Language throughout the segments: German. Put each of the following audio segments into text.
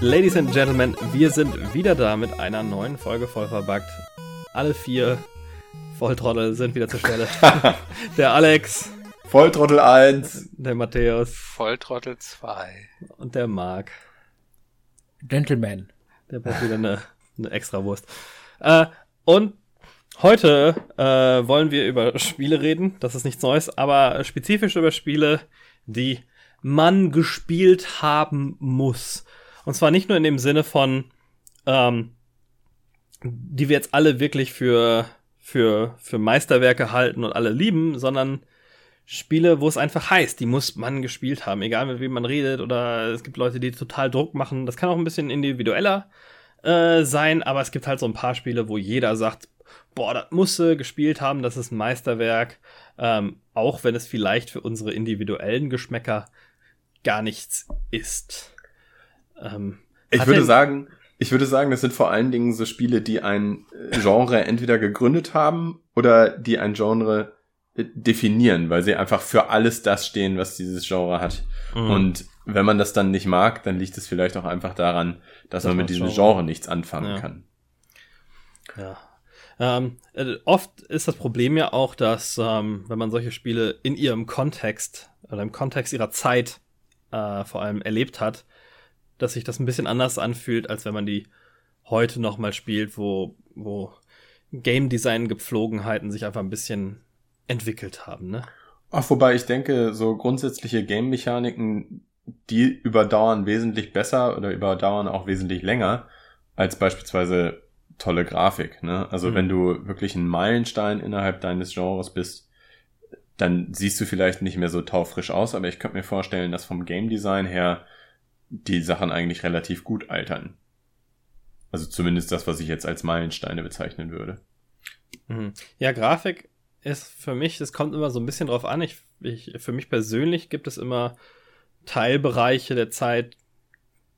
Ladies and Gentlemen, wir sind wieder da mit einer neuen Folge voll verbuggt. Alle vier Volltrottel sind wieder zur Stelle. der Alex. Volltrottel 1. Der Matthäus. Volltrottel 2. Und der Marc. Gentleman. Der braucht wieder eine, eine Extrawurst. Äh, und heute äh, wollen wir über Spiele reden. Das ist nichts Neues, aber spezifisch über Spiele, die man gespielt haben muss. Und zwar nicht nur in dem Sinne von, ähm, die wir jetzt alle wirklich für, für, für Meisterwerke halten und alle lieben, sondern Spiele, wo es einfach heißt, die muss man gespielt haben, egal mit wem man redet oder es gibt Leute, die total Druck machen. Das kann auch ein bisschen individueller äh, sein, aber es gibt halt so ein paar Spiele, wo jeder sagt, boah, das musste gespielt haben, das ist ein Meisterwerk, ähm, auch wenn es vielleicht für unsere individuellen Geschmäcker gar nichts ist. Ähm, ich würde sagen, ich würde sagen, das sind vor allen Dingen so Spiele, die ein Genre entweder gegründet haben oder die ein Genre äh, definieren, weil sie einfach für alles das stehen, was dieses Genre hat. Mhm. Und wenn man das dann nicht mag, dann liegt es vielleicht auch einfach daran, dass das man mit diesem Genre. Genre nichts anfangen ja. kann. Ja. Ähm, äh, oft ist das Problem ja auch, dass ähm, wenn man solche Spiele in ihrem Kontext oder im Kontext ihrer Zeit äh, vor allem erlebt hat, dass sich das ein bisschen anders anfühlt, als wenn man die heute noch mal spielt, wo, wo Game Design Gepflogenheiten sich einfach ein bisschen entwickelt haben, ne? Ach, wobei ich denke, so grundsätzliche Game-Mechaniken, die überdauern wesentlich besser oder überdauern auch wesentlich länger als beispielsweise tolle Grafik. Ne? Also mhm. wenn du wirklich ein Meilenstein innerhalb deines Genres bist, dann siehst du vielleicht nicht mehr so taufrisch aus, aber ich könnte mir vorstellen, dass vom Game Design her die Sachen eigentlich relativ gut altern. Also zumindest das, was ich jetzt als Meilensteine bezeichnen würde. Mhm. Ja, Grafik ist für mich, es kommt immer so ein bisschen drauf an. Ich, ich, für mich persönlich gibt es immer Teilbereiche der Zeit,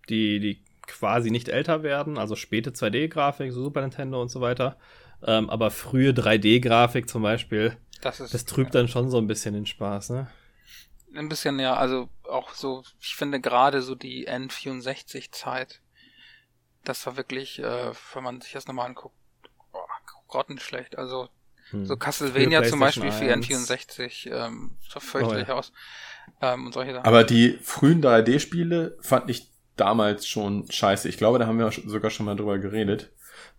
die, die quasi nicht älter werden, also späte 2D-Grafik, so Super Nintendo und so weiter. Ähm, aber frühe 3D-Grafik zum Beispiel, das, ist, das trübt ja. dann schon so ein bisschen den Spaß, ne? Ein bisschen, ja, also auch so, ich finde gerade so die N64-Zeit, das war wirklich, äh, wenn man sich das nochmal anguckt, oh, grottenschlecht. Also hm. so Castlevania zum Beispiel für N64 ähm, sah fürchterlich oh, ja. aus. Ähm, und solche Sachen. Aber die frühen 3D-Spiele fand ich damals schon scheiße. Ich glaube, da haben wir sogar schon mal drüber geredet.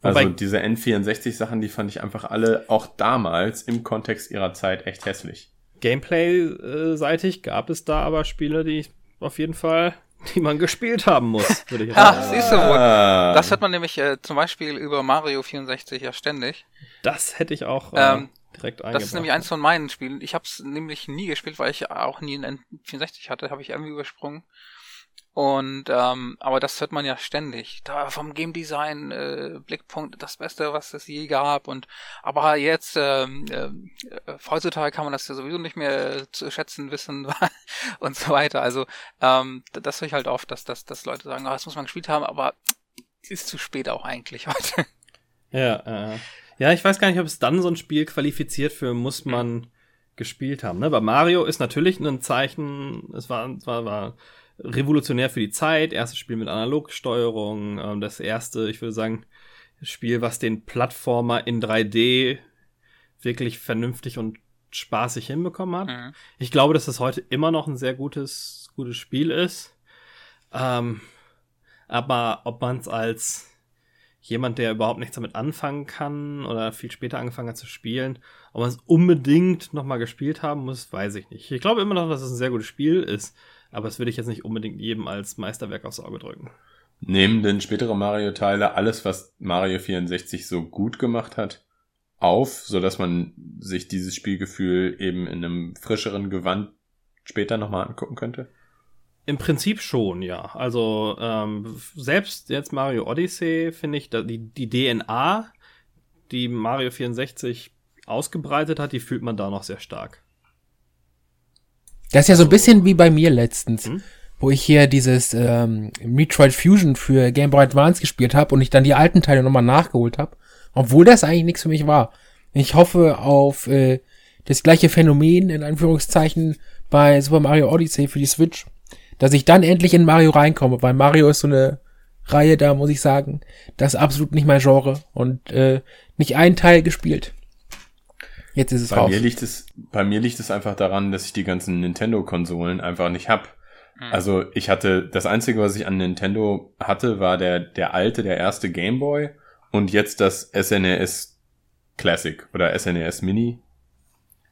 Also Wobei, diese N64-Sachen, die fand ich einfach alle auch damals im Kontext ihrer Zeit echt hässlich. Gameplay-seitig gab es da aber Spiele, die auf jeden Fall, die man gespielt haben muss, würde ich sagen. ja, siehst du wohl. Ah. Das hört man nämlich äh, zum Beispiel über Mario 64 ja ständig. Das hätte ich auch äh, ähm, direkt eingebracht. Das ist nämlich eins von meinen Spielen. Ich habe es nämlich nie gespielt, weil ich auch nie einen N64 hatte, habe ich irgendwie übersprungen. Und ähm, aber das hört man ja ständig. Da vom Game Design äh, Blickpunkt das Beste, was es je gab. Und aber jetzt ähm, äh, heutzutage kann man das ja sowieso nicht mehr zu schätzen wissen und so weiter. Also ähm, das höre ich halt oft, dass, dass, dass Leute sagen, oh, das muss man gespielt haben, aber ist zu spät auch eigentlich heute. Ja, äh, ja, ich weiß gar nicht, ob es dann so ein Spiel qualifiziert für muss man gespielt haben. Ne? Bei Mario ist natürlich ein Zeichen, es war, war, war revolutionär für die Zeit. Erstes Spiel mit Analogsteuerung. Ähm, das erste, ich würde sagen, Spiel, was den Plattformer in 3D wirklich vernünftig und spaßig hinbekommen hat. Mhm. Ich glaube, dass das heute immer noch ein sehr gutes, gutes Spiel ist. Ähm, aber ob man es als jemand, der überhaupt nichts damit anfangen kann oder viel später angefangen hat zu spielen, ob man es unbedingt nochmal gespielt haben muss, weiß ich nicht. Ich glaube immer noch, dass es ein sehr gutes Spiel ist. Aber das würde ich jetzt nicht unbedingt jedem als Meisterwerk aufs Auge drücken. Nehmen denn spätere Mario-Teile alles, was Mario 64 so gut gemacht hat, auf, so dass man sich dieses Spielgefühl eben in einem frischeren Gewand später nochmal angucken könnte? Im Prinzip schon, ja. Also ähm, selbst jetzt Mario Odyssey finde ich, die, die DNA, die Mario 64 ausgebreitet hat, die fühlt man da noch sehr stark. Das ist ja so ein bisschen wie bei mir letztens, hm? wo ich hier dieses ähm, Metroid Fusion für Game Boy Advance gespielt habe und ich dann die alten Teile nochmal nachgeholt habe, obwohl das eigentlich nichts für mich war. Ich hoffe auf äh, das gleiche Phänomen, in Anführungszeichen, bei Super Mario Odyssey für die Switch, dass ich dann endlich in Mario reinkomme, weil Mario ist so eine Reihe, da muss ich sagen, das ist absolut nicht mein Genre und äh, nicht einen Teil gespielt. Jetzt ist es bei raus. Mir liegt es, bei mir liegt es einfach daran, dass ich die ganzen Nintendo-Konsolen einfach nicht hab. Hm. Also ich hatte, das Einzige, was ich an Nintendo hatte, war der, der alte, der erste Game Boy und jetzt das SNES Classic oder SNES Mini.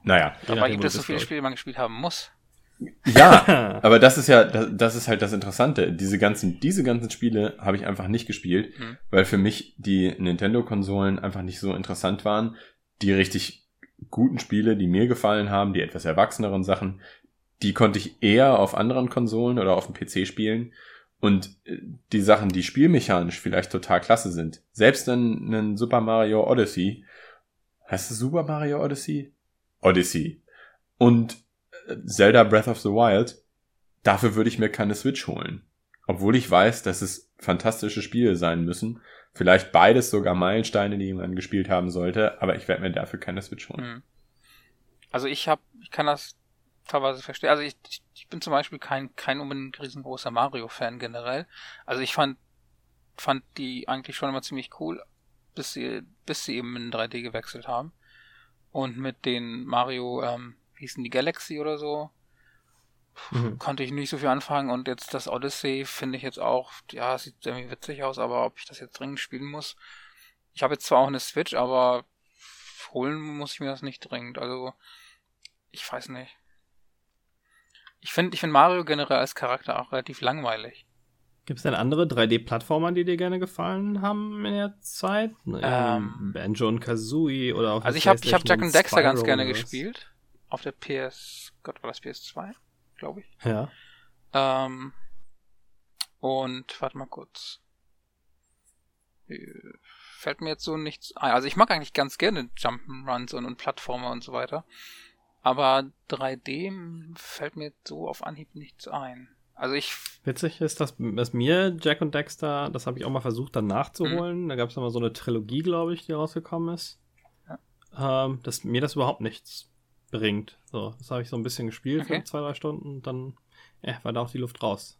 Naja. Nachdem, gibt es so viele bist, Spiele, die man gespielt haben muss? Ja, aber das ist ja, das, das ist halt das Interessante. Diese ganzen, diese ganzen Spiele habe ich einfach nicht gespielt, Hm. weil für mich die Nintendo-Konsolen einfach nicht so interessant waren. Die richtig guten Spiele, die mir gefallen haben, die etwas erwachseneren Sachen, die konnte ich eher auf anderen Konsolen oder auf dem PC spielen. Und äh, die Sachen, die spielmechanisch vielleicht total klasse sind, selbst ein, ein Super Mario Odyssey, heißt es Super Mario Odyssey? Odyssey. Und äh, Zelda Breath of the Wild, dafür würde ich mir keine Switch holen. Obwohl ich weiß, dass es fantastische Spiele sein müssen. Vielleicht beides sogar Meilensteine, die man gespielt haben sollte, aber ich werde mir dafür keine Switch holen. Hm. Also ich habe, ich kann das teilweise verstehen. Also ich, ich, ich bin zum Beispiel kein, kein unbedingt riesengroßer Mario-Fan generell. Also ich fand, fand die eigentlich schon immer ziemlich cool, bis sie, bis sie eben in 3D gewechselt haben. Und mit den Mario, ähm, wie hießen die Galaxy oder so, Mhm. konnte ich nicht so viel anfangen und jetzt das Odyssey finde ich jetzt auch, ja, sieht irgendwie witzig aus, aber ob ich das jetzt dringend spielen muss. Ich habe jetzt zwar auch eine Switch, aber holen muss ich mir das nicht dringend. Also, ich weiß nicht. Ich finde ich finde Mario generell als Charakter auch relativ langweilig. Gibt es denn andere 3D-Plattformer, die dir gerne gefallen haben in der Zeit? Ähm. Banjo und Kazooie oder auch Also ich habe ich hab Jack and Dexter ganz gerne gespielt. Auf der PS, Gott, war das PS2? Glaube ich. Ja. Ähm, und warte mal kurz. Äh, Fällt mir jetzt so nichts ein. Also ich mag eigentlich ganz gerne Jump'n'Runs und, und Plattformer und so weiter. Aber 3D fällt mir so auf Anhieb nichts ein. Also ich, Witzig ist, dass, dass mir Jack und Dexter, das habe ich auch mal versucht dann nachzuholen. Mhm. Da gab es mal so eine Trilogie, glaube ich, die rausgekommen ist. Ähm, dass mir das überhaupt nichts bringt. So, das habe ich so ein bisschen gespielt Okay. für zwei, drei Stunden. Dann ja, war da auch die Luft raus.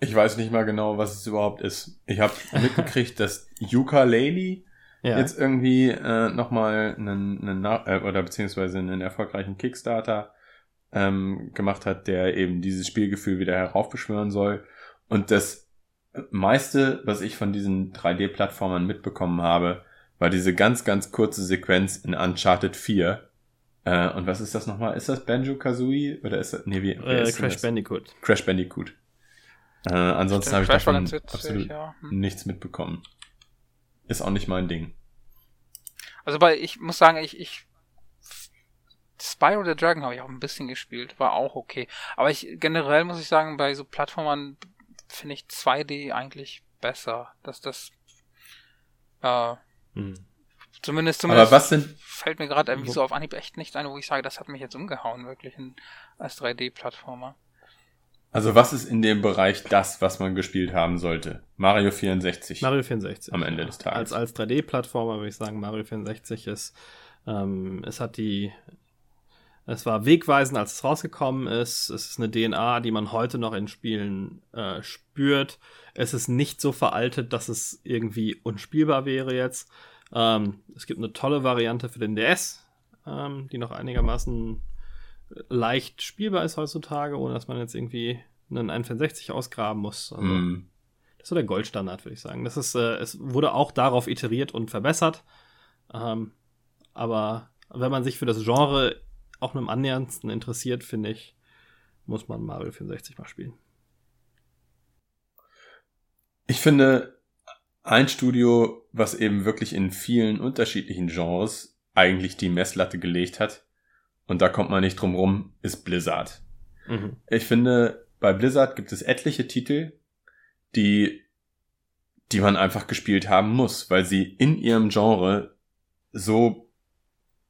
Ich weiß nicht mal genau, was es überhaupt ist. Ich habe mitgekriegt, dass Ukulele Ja. jetzt irgendwie äh, nochmal einen, einen äh, oder beziehungsweise einen erfolgreichen Kickstarter ähm, gemacht hat, der eben dieses Spielgefühl wieder heraufbeschwören soll. Und das meiste, was ich von diesen 3D-Plattformern mitbekommen habe, war diese ganz, ganz kurze Sequenz in Uncharted 4. Äh, und was ist das nochmal? Ist das Banjo-Kazooie? Oder ist das, nee, wie, wie äh, Crash das? Bandicoot. Crash Bandicoot. Äh, ansonsten habe ich davon witzig, absolut ja. Hm. nichts mitbekommen. Ist auch nicht mein Ding. also bei, ich muss sagen, ich, ich, Spyro the Dragon habe ich auch ein bisschen gespielt, war auch okay. Aber ich, generell muss ich sagen, bei so Plattformern finde ich 2D eigentlich besser. Dass das, äh, Hm. zumindest, Aber zumindest was sind, fällt mir gerade irgendwie so auf Anhieb echt nichts ein, wo ich sage, das hat mich jetzt umgehauen, wirklich, in, als 3D-Plattformer. also was ist in dem Bereich das, was man gespielt haben sollte? Mario 64. Mario 64. Am Ende des Tages. Als, als 3D-Plattformer würde ich sagen, Mario 64 ist, ähm, es hat die, es war wegweisend, als es rausgekommen ist. Es ist eine DNA, die man heute noch in Spielen äh, spürt. Es ist nicht so veraltet, dass es irgendwie unspielbar wäre jetzt. Ähm, es gibt eine tolle Variante für den DS, ähm, die noch einigermaßen leicht spielbar ist heutzutage, ohne dass man jetzt irgendwie einen N64 ausgraben muss. Also, Hm. das ist so der Goldstandard, würde ich sagen. Das ist, äh, es wurde auch darauf iteriert und verbessert. Ähm, aber wenn man sich für das Genre auch im annäherndsten interessiert, finde ich, muss man Mario 64 mal spielen. Ich finde, ein Studio, was eben wirklich in vielen unterschiedlichen Genres eigentlich die Messlatte gelegt hat, und da kommt man nicht drum rum, ist Blizzard. Mhm. Ich finde, bei Blizzard gibt es etliche Titel, die, die man einfach gespielt haben muss, weil sie in ihrem Genre so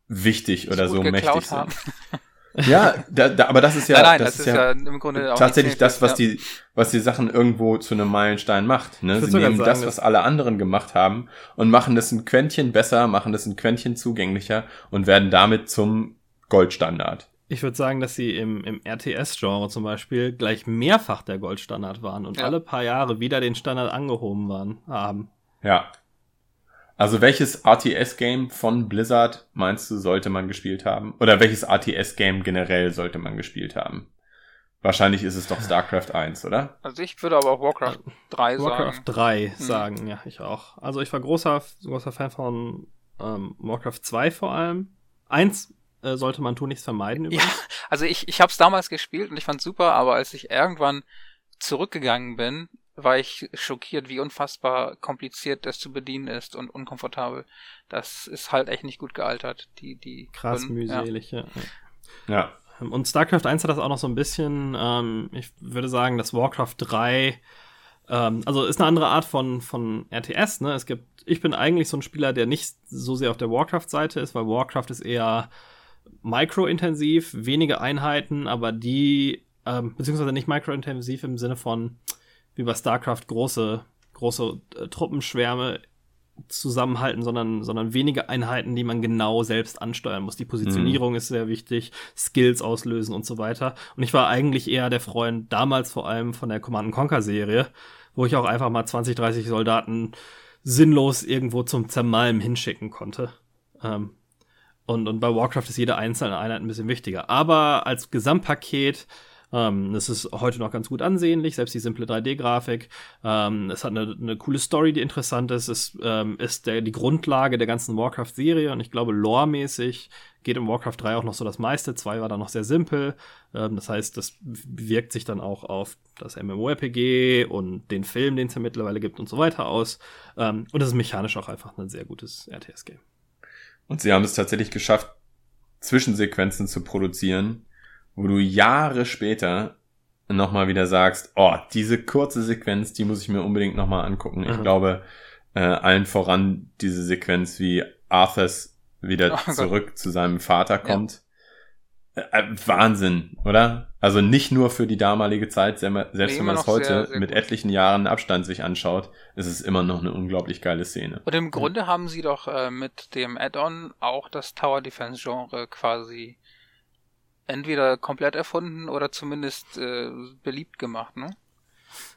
wichtig oder so mächtig haben. sind. Ja, da, da, aber das ist ja, nein, nein, das, ist ja, im Grunde auch tatsächlich das, was ja. die, was die Sachen irgendwo zu einem Meilenstein macht. Ne? Sie nehmen sagen, das, was alle anderen gemacht haben und machen das ein Quäntchen besser, machen das ein Quäntchen zugänglicher und werden damit zum Goldstandard. Ich würde sagen, dass sie im, im RTS-Genre zum Beispiel gleich mehrfach der Goldstandard waren und Ja. alle paar Jahre wieder den Standard angehoben waren, haben. Ja. Also welches RTS-Game von Blizzard meinst du, sollte man gespielt haben? Oder welches RTS-Game generell sollte man gespielt haben? Wahrscheinlich ist es doch StarCraft 1, oder? Also ich würde aber auch Warcraft 3 Warcraft sagen. 3 sagen, ja, ich auch. Also ich war großer, großer Fan von ähm, Warcraft 2 vor allem. Eins äh, sollte man tun, nichts vermeiden Ja, übrigens. also ich, ich habe es damals gespielt und ich fand's super, aber als ich irgendwann zurückgegangen bin, war ich schockiert, wie unfassbar kompliziert das zu bedienen ist und unkomfortabel. Das ist halt echt nicht gut gealtert. Die, die Krass ja. mühselig, ja. Ja. Und StarCraft 1 hat das auch noch so ein bisschen, ähm, ich würde sagen, dass Warcraft 3, ähm, also ist eine andere Art von, von RTS, ne? Es gibt, ich bin eigentlich so ein Spieler, der nicht so sehr auf der Warcraft-Seite ist, weil Warcraft ist eher microintensiv, wenige Einheiten, aber die, ähm, beziehungsweise nicht microintensiv im Sinne von, wie bei StarCraft, große, große äh, Truppenschwärme zusammenhalten, sondern, sondern wenige Einheiten, die man genau selbst ansteuern muss. Die Positionierung ist sehr wichtig, Skills auslösen und so weiter. Und ich war eigentlich eher der Freund, damals vor allem von der Command Conquer Serie, wo ich auch einfach mal 20, 30 Soldaten sinnlos irgendwo zum Zermalmen hinschicken konnte. Ähm, und, und bei Warcraft ist jede einzelne Einheit ein bisschen wichtiger. Aber als Gesamtpaket, ähm, das ist heute noch ganz gut ansehnlich, selbst die simple 3D-Grafik. Ähm, es hat eine, eine coole Story, die interessant ist. Es ähm, ist der, die Grundlage der ganzen Warcraft-Serie und ich glaube, lore-mäßig geht im Warcraft 3 auch noch so das meiste. 2 war dann noch sehr simpel. Ähm, das heißt, das wirkt sich dann auch auf das MMORPG und den Film, den es ja mittlerweile gibt und so weiter aus. Ähm, und es ist mechanisch auch einfach ein sehr gutes RTS-Game. Und sie haben es tatsächlich geschafft, Zwischensequenzen zu produzieren, wo du Jahre später nochmal wieder sagst, oh, diese kurze Sequenz, die muss ich mir unbedingt nochmal angucken. Ich Mhm. glaube, äh, allen voran diese Sequenz, wie Arthas wieder Oh Gott. zurück zu seinem Vater kommt. Äh, äh, Wahnsinn, oder? Also nicht nur für die damalige Zeit, se- selbst Nee, wenn man es heute sehr, sehr mit gut. etlichen Jahren Abstand sich anschaut, ist es immer noch eine unglaublich geile Szene. Und im Grunde haben sie doch äh, mit dem Add-on auch das Tower Defense Genre quasi entweder komplett erfunden oder zumindest äh, beliebt gemacht, ne?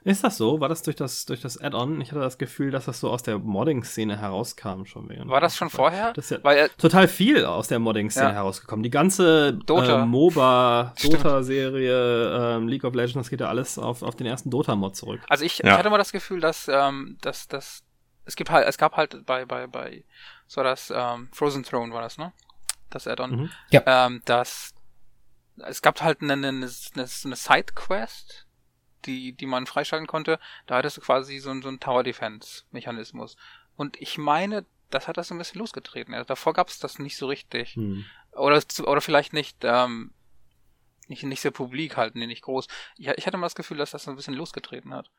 Ist das so? War das durch das, durch das Add-on? Ich hatte das Gefühl, dass das so aus der Modding-Szene herauskam schon. Während War das schon vorher? Das ist ja Weil total viel aus der Modding-Szene Ja. herausgekommen. Die ganze Dota. Äh, MOBA. Dota-Serie, ähm, League of Legends, das geht ja alles auf, auf den ersten Dota-Mod zurück. Also ich, Ja. ich hatte mal das Gefühl, dass, ähm, dass, dass es gibt halt, es gab halt bei, bei, bei, so das, ähm, Frozen Throne war das, ne? Das Add-on. Mhm. Ähm, dass es gab halt eine, eine, eine, Side-Quest, die, die man freischalten konnte. Da hattest du quasi so, einen- so einen Tower-Defense-Mechanismus. Und ich meine, das hat das so ein bisschen losgetreten. Also davor gab es das nicht so richtig. Hm. Oder, oder vielleicht nicht, ähm, nicht, nicht sehr publik halt, nee, nicht groß. Ich, ich hatte mal das Gefühl, dass das so ein bisschen losgetreten hat.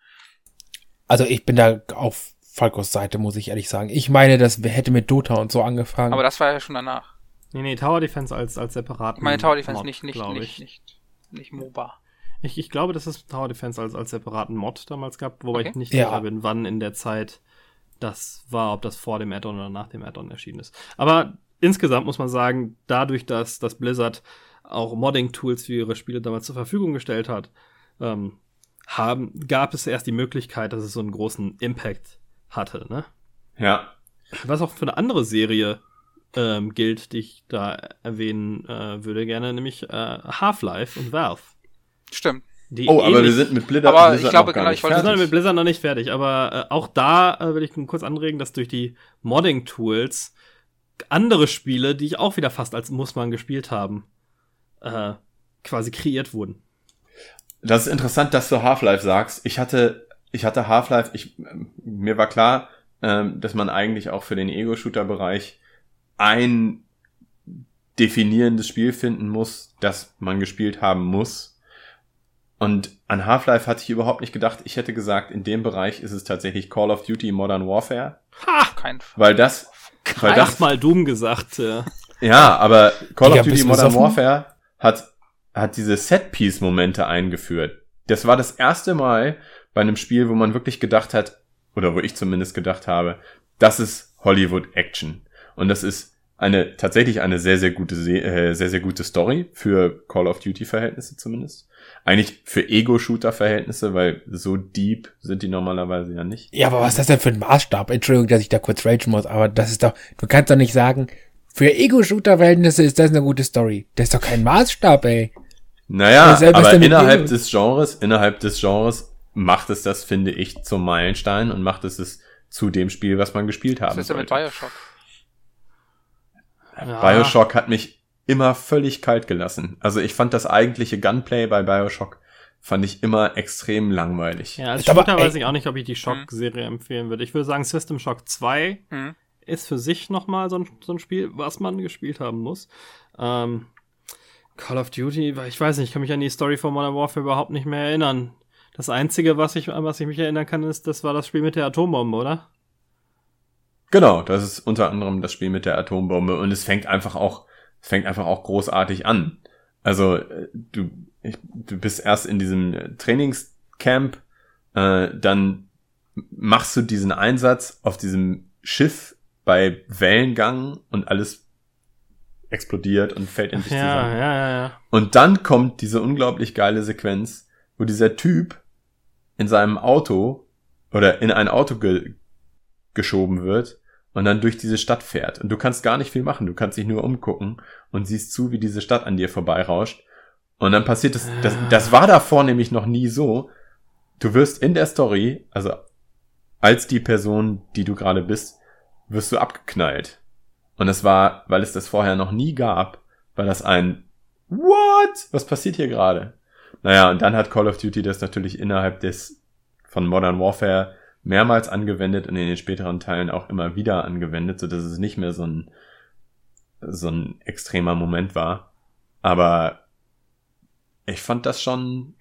Also ich bin da auf Falkos Seite, muss ich ehrlich sagen. Ich meine, das hätte mit Dota und so angefangen. Aber das war ja schon danach. Nee, nee, Tower Defense als, als separaten Ich meine Tower Defense Mod, nicht, nicht, nicht, ich. nicht, nicht MOBA. Ich, ich glaube, dass es Tower Defense als, als separaten Mod damals gab, wobei Okay. ich nicht Ja. sicher bin, wann in der Zeit das war, ob das vor dem Add-on oder nach dem Add-on erschienen ist. Aber insgesamt muss man sagen, dadurch, dass, dass Blizzard auch Modding-Tools für ihre Spiele damals zur Verfügung gestellt hat, ähm, haben, gab es erst die Möglichkeit, dass es so einen großen Impact hatte. Ne? Ja, Was auch für eine andere Serie ähm, gilt, die ich da erwähnen äh, würde gerne, nämlich äh, Half-Life und Valve. Stimmt. Die Oh, aber wir ähnlich- sind mit Blizzard, Aber Blizzard ich glaube, noch gar genau, nicht ich wollte- wir sind fertig. mit Blizzard noch nicht fertig, aber äh, auch da äh, will ich kurz anregen, dass durch die Modding-Tools andere Spiele, die ich auch wieder fast als Mussmann gespielt haben, äh, quasi kreiert wurden. Das ist interessant, dass du Half-Life sagst. Ich hatte, ich hatte Half-Life, ich, ähm, mir war klar, ähm, dass man eigentlich auch für den Ego-Shooter-Bereich ein definierendes Spiel finden muss, das man gespielt haben muss. Und an Half-Life hatte ich überhaupt nicht gedacht. Ich hätte gesagt, in dem Bereich ist es tatsächlich Call of Duty Modern Warfare, Ha! Kein Fall. weil das, weil das Mal Doom gesagt. Äh. Ja, aber Call Digga, of Duty Modern? Warfare hat, hat diese Set-Piece-Momente eingeführt. Das war das erste Mal bei einem Spiel, wo man wirklich gedacht hat, oder wo ich zumindest gedacht habe, das ist Hollywood-Action. Und das ist eine, tatsächlich eine sehr, sehr gute, äh, sehr, sehr gute Story für Call of Duty-Verhältnisse zumindest. Eigentlich für Ego-Shooter-Verhältnisse, weil so deep sind die normalerweise ja nicht. Ja, aber was ist das denn für ein Maßstab? Entschuldigung, dass ich da kurz ragen muss, aber das ist doch, du kannst doch nicht sagen, für Ego-Shooter-Verhältnisse ist das eine gute Story. Das ist doch kein Maßstab, ey. Naja, aber innerhalb des Genres, innerhalb des Genres macht es das, finde ich, zum Meilenstein und macht es es zu dem Spiel, was man gespielt haben Was ist denn mit Bioshock? Ja. Bioshock hat mich immer völlig kalt gelassen. Also ich fand das eigentliche Gunplay bei Bioshock fand ich immer extrem langweilig. Ja, als Shooter weiß ich auch nicht, ob ich die Shock-Serie hm. empfehlen würde. Ich würde sagen, System Shock 2 hm. ist für sich nochmal so ein, so ein Spiel, was man gespielt haben muss. Ähm, Call of Duty, ich weiß nicht, ich kann mich an die Story von Modern Warfare überhaupt nicht mehr erinnern. Das Einzige, was ich, was ich mich erinnern kann, ist, das war das Spiel mit der Atombombe, oder? Genau, das ist unter anderem das Spiel mit der Atombombe und es fängt einfach auch, es fängt einfach auch großartig an. Also äh, du, ich, du bist erst in diesem Trainingscamp, äh, dann machst du diesen Einsatz auf diesem Schiff bei Wellengang und alles explodiert und fällt in sich ja, zusammen. Ja, ja, ja. Und dann kommt diese unglaublich geile Sequenz, wo dieser Typ in seinem Auto oder in ein Auto ge geschoben wird und dann durch diese Stadt fährt. Und du kannst gar nicht viel machen. Du kannst dich nur umgucken und siehst zu, wie diese Stadt an dir vorbeirauscht. Und dann passiert es, das, das war davor nämlich noch nie so. Du wirst in der Story, also als die Person, die du gerade bist, wirst du abgeknallt. Und es war, weil es das vorher noch nie gab, war das ein What? Was passiert hier gerade? Naja, und dann hat Call of Duty das natürlich innerhalb des von Modern Warfare mehrmals angewendet und in den späteren Teilen auch immer wieder angewendet, so dass es nicht mehr so ein so ein extremer Moment war. Aber ich fand das schon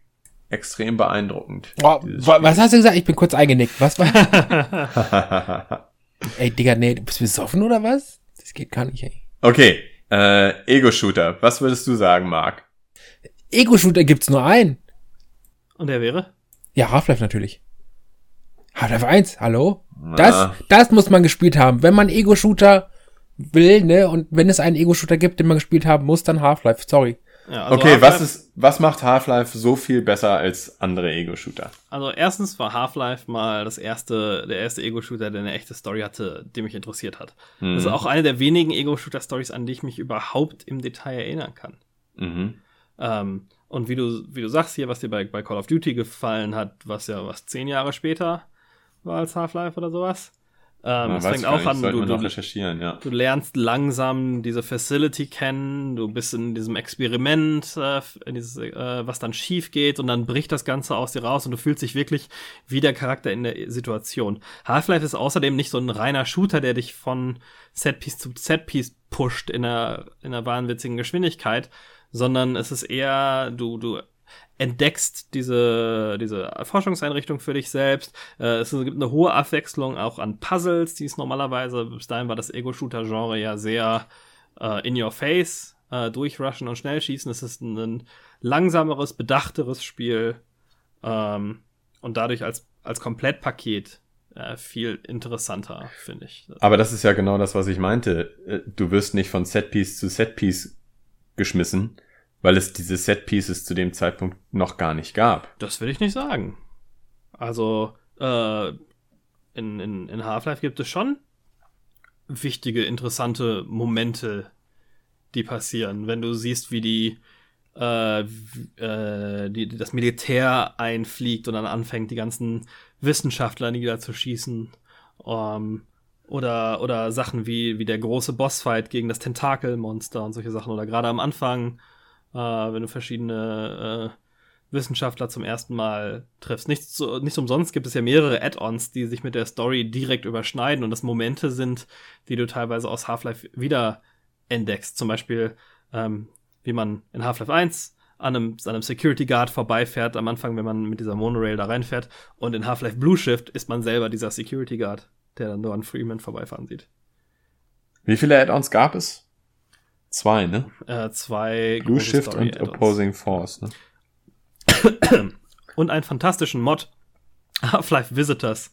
extrem beeindruckend. Oh, was hast du gesagt? Ich bin kurz eingenickt. Was war? ey, Digga, nee, du bist besoffen oder was? Das geht gar nicht, ey. Okay, äh, Ego-Shooter. Was würdest du sagen, Marc? Ego-Shooter gibt's nur einen. Und der wäre? Ja, Half-Life natürlich. Half-Life 1, hallo? Das, das muss man gespielt haben. Wenn man Ego-Shooter will, ne, und wenn es einen Ego-Shooter gibt, den man gespielt haben muss, dann Half-Life, sorry. Ja, also okay, was ist, was macht Half-Life so viel besser als andere Ego-Shooter? Also erstens war Half-Life mal das erste, der erste Ego-Shooter, der eine echte Story hatte, die mich interessiert hat. Mhm. Das ist auch eine der wenigen Ego-Shooter-Stories, an die ich mich überhaupt im Detail erinnern kann. Mhm. Ähm, und wie du, wie du sagst hier, was dir bei, bei Call of Duty gefallen hat, was ja was zehn Jahre später war als Half-Life oder sowas. Ähm, es fängt auch an, du, du, ja. du, lernst langsam diese Facility kennen, du bist in diesem Experiment, äh, in dieses, äh, was dann schief geht und dann bricht das Ganze aus dir raus und du fühlst dich wirklich wie der Charakter in der Situation. Half-Life ist außerdem nicht so ein reiner Shooter, der dich von Setpiece zu Setpiece pusht in einer, in einer wahnwitzigen Geschwindigkeit, sondern es ist eher, du, du entdeckst diese, diese Forschungseinrichtung für dich selbst. Äh, es gibt eine hohe Abwechslung auch an Puzzles, die es normalerweise, bis dahin war das Ego-Shooter-Genre ja sehr äh, in your face, äh, durchrushen und schnell schießen. Es ist ein, langsameres, bedachteres Spiel ähm, und dadurch als, als Komplettpaket äh, viel interessanter, finde ich. Aber das ist ja genau das, was ich meinte. Äh, du wirst nicht von Setpiece zu Setpiece geschmissen, weil es diese Set Pieces zu dem Zeitpunkt noch gar nicht gab. Das will ich nicht sagen. Also, äh, in, in, in Half-Life gibt es schon wichtige, interessante Momente, die passieren. Wenn du siehst, wie die, äh, äh, die, das Militär einfliegt und dann anfängt, die ganzen Wissenschaftler niederzuschießen. Ähm, oder, oder Sachen wie, wie der große Bossfight gegen das Tentakelmonster und solche Sachen. Oder gerade am Anfang äh, wenn du verschiedene äh, Wissenschaftler zum ersten Mal triffst. Nicht, so, nicht umsonst gibt es ja mehrere Add-ons, die sich mit der Story direkt überschneiden und das Momente sind, die du teilweise aus Half-Life wieder entdeckst. Zum Beispiel, ähm, wie man in Half-Life 1 an einem, an einem Security Guard vorbeifährt am Anfang, wenn man mit dieser Monorail da reinfährt. Und in Half-Life Blue Shift ist man selber dieser Security Guard, der dann nur an Freeman vorbeifahren sieht. Wie viele Add-ons gab es? Zwei, ne? Äh, zwei Blue Shift Story und. Opposing Force, ne? Und einen fantastischen Mod, Half-Life Visitors,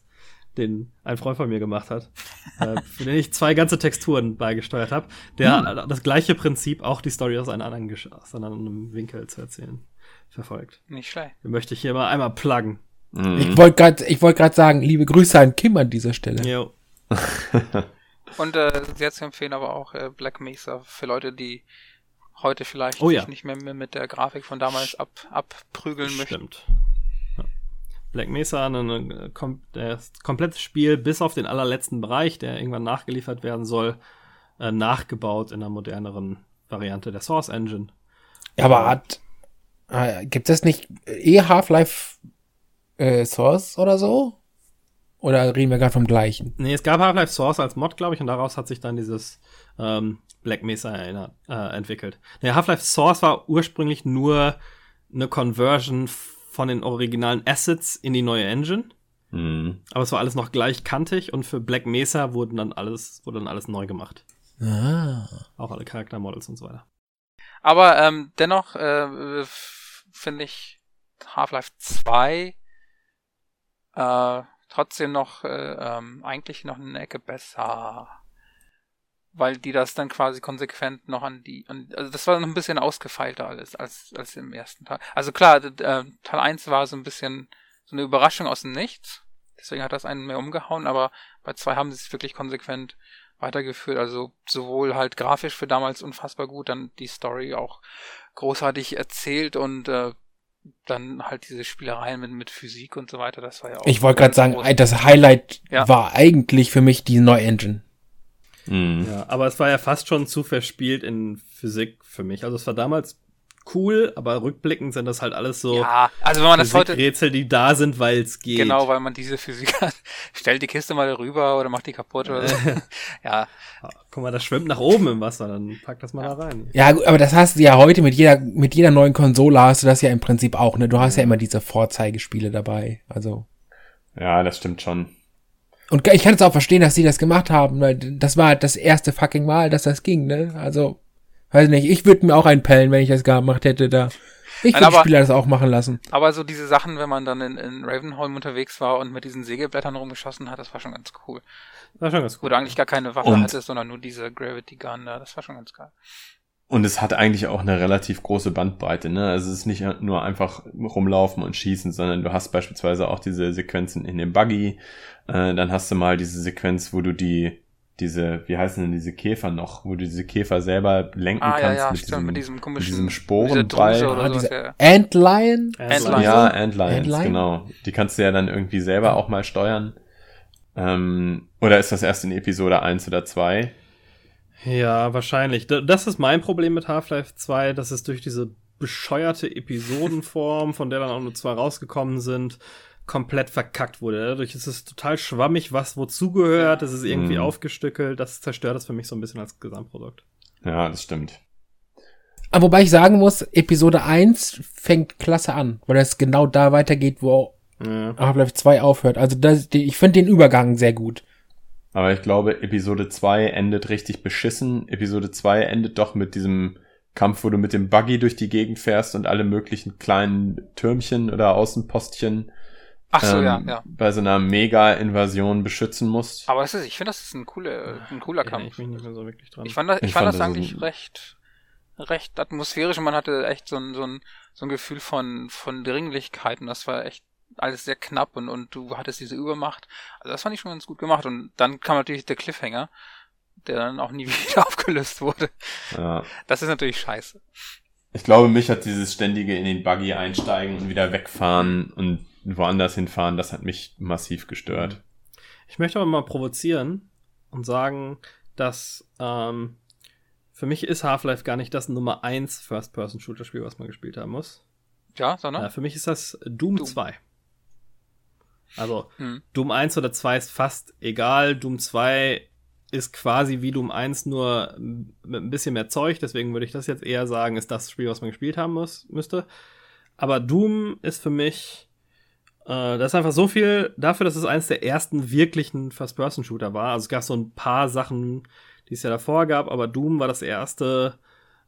den ein Freund von mir gemacht hat, äh, für den ich zwei ganze Texturen beigesteuert habe, der Hm. das gleiche Prinzip, auch die Story aus einem anderen, Gesch- aus einem anderen Winkel zu erzählen, verfolgt. Nicht schlecht. Den möchte ich hier mal einmal pluggen. Mhm. Ich wollte gerade ich wollte gerade sagen, liebe Grüße an Kim an dieser Stelle. Jo. Und äh, sehr zu empfehlen aber auch äh, Black Mesa für Leute, die heute vielleicht Oh ja. sich nicht mehr mit der Grafik von damals ab, abprügeln möchten. Stimmt. Ja. Black Mesa, ein, ein, kom das komplette Spiel, bis auf den allerletzten Bereich, der irgendwann nachgeliefert werden soll, äh, nachgebaut in einer moderneren Variante der Source Engine. Ja, aber hat, äh, gibt es nicht eh Half-Life äh, Source oder so? Oder reden wir gerade vom gleichen? Nee, es gab Half-Life Source als Mod, glaube ich, und daraus hat sich dann dieses ähm, Black Mesa erinnert, äh, entwickelt. Nee, Half-Life Source war ursprünglich nur eine Conversion von den originalen Assets in die neue Engine. Mhm. Aber es war alles noch gleich kantig und für Black Mesa wurden dann alles, wurde dann alles neu gemacht. Ah. Auch alle Charaktermodels und so weiter. Aber ähm, dennoch äh, finde ich Half-Life 2 äh, trotzdem noch äh, ähm, eigentlich noch eine Ecke besser. Weil die das dann quasi konsequent noch an die. An, also das war noch ein bisschen ausgefeilter alles als, als im ersten Teil. Also klar, äh, Teil 1 war so ein bisschen so eine Überraschung aus dem Nichts. Deswegen hat das einen mehr umgehauen, aber bei 2 haben sie es wirklich konsequent weitergeführt. Also sowohl halt grafisch für damals unfassbar gut, dann die Story auch großartig erzählt und äh, dann halt diese Spielereien mit, mit Physik und so weiter, das war ja auch. Ich wollte gerade sagen, groß. das Highlight Ja. war eigentlich für mich die neue Engine. Mhm. Ja, aber es war ja fast schon zu verspielt in Physik für mich. Also es war damals cool, aber rückblickend sind das halt alles so Ja, also wenn man das heute. Rätsel, die da sind, weil es geht. Genau, weil man diese Physik hat. Stellt die Kiste mal rüber oder macht die kaputt oder so. ja, Ah, Guck mal, das schwimmt nach oben im Wasser, dann pack das mal da rein. Ja, gut, aber das hast du ja heute mit jeder, mit jeder neuen Konsole hast du das ja im Prinzip auch, ne? Du hast ja immer diese Vorzeigespiele dabei. Also. Ja, das stimmt schon. Und ich kann es auch verstehen, dass sie das gemacht haben, weil das war halt das erste fucking Mal, dass das ging, ne? Also, weiß nicht, ich würde mir auch einpellen, wenn ich das gemacht hätte da. Ich würde Spieler das auch machen lassen. aber so diese Sachen, wenn man dann in, in Ravenholm unterwegs war und mit diesen Sägeblättern rumgeschossen hat, das war schon ganz cool. War schon ganz Wo gut. du eigentlich gar keine Waffe Und- hattest, sondern nur diese Gravity Gun da, das war schon ganz geil. Und es hat eigentlich auch eine relativ große Bandbreite, ne? Also es ist nicht nur einfach rumlaufen und schießen, sondern du hast beispielsweise auch diese Sequenzen in dem Buggy. Äh, dann hast du mal diese Sequenz, wo du die, diese, wie heißen denn diese Käfer noch, wo du diese Käfer selber lenken Ah, ja, kannst ja, mit, stimmt, diesem, mit diesem komischen, diesem dieser Sporenball. Ah, sowas, ja. Antlion? Antlion. Ja, Antlions, Antlion? genau. Die kannst du ja dann irgendwie selber auch mal steuern. Ähm, oder ist das erst in Episode 1 oder 2? Ja, wahrscheinlich. Das ist mein Problem mit Half-Life 2, dass es durch diese bescheuerte Episodenform, von der dann auch nur zwei rausgekommen sind, komplett verkackt wurde. Dadurch ist es total schwammig, was wozu gehört. Es ist irgendwie Mhm. aufgestückelt. Das zerstört es für mich so ein bisschen als Gesamtprodukt. Ja, das stimmt. Aber wobei ich sagen muss, Episode 1 fängt klasse an, weil das genau da weitergeht, wo Ja. Half-Life 2 aufhört. Also das, ich finde den Übergang sehr gut. Aber ich glaube, Episode 2 endet richtig beschissen. Episode 2 endet doch mit diesem Kampf, wo du mit dem Buggy durch die Gegend fährst und alle möglichen kleinen Türmchen oder Außenpostchen Ach so, ähm, ja, ja. bei so einer Mega-Invasion beschützen musst. Aber das ist, ich finde, das ist ein cooler, ein cooler Erinnere Kampf. ich mich nicht mehr so wirklich dran. Ich fand das, ich Ich fand fand das das eigentlich ein- recht, recht atmosphärisch und man hatte echt so ein, so ein, so ein Gefühl von, von Dringlichkeit und das war echt alles sehr knapp und, und du hattest diese Übermacht. Also das fand ich schon ganz gut gemacht und dann kam natürlich der Cliffhanger, der dann auch nie wieder aufgelöst wurde. Ja. Das ist natürlich scheiße. Ich glaube, mich hat dieses ständige in den Buggy einsteigen und wieder wegfahren und woanders hinfahren, das hat mich massiv gestört. Ich möchte aber mal provozieren und sagen, dass ähm, für mich ist Half-Life gar nicht das Nummer 1 First-Person-Shooter-Spiel, was man gespielt haben muss. Ja, sondern? Ja, für mich ist das Doom, Doom. 2. Also, Hm. Doom 1 oder 2 ist fast egal. Doom 2 ist quasi wie Doom 1 nur mit ein bisschen mehr Zeug. Deswegen würde ich das jetzt eher sagen, ist das Spiel, was man gespielt haben muss, müsste. Aber Doom ist für mich, äh, das ist einfach so viel dafür, dass es eines der ersten wirklichen First-Person-Shooter war. Also es gab so ein paar Sachen, die es ja davor gab, aber Doom war das erste,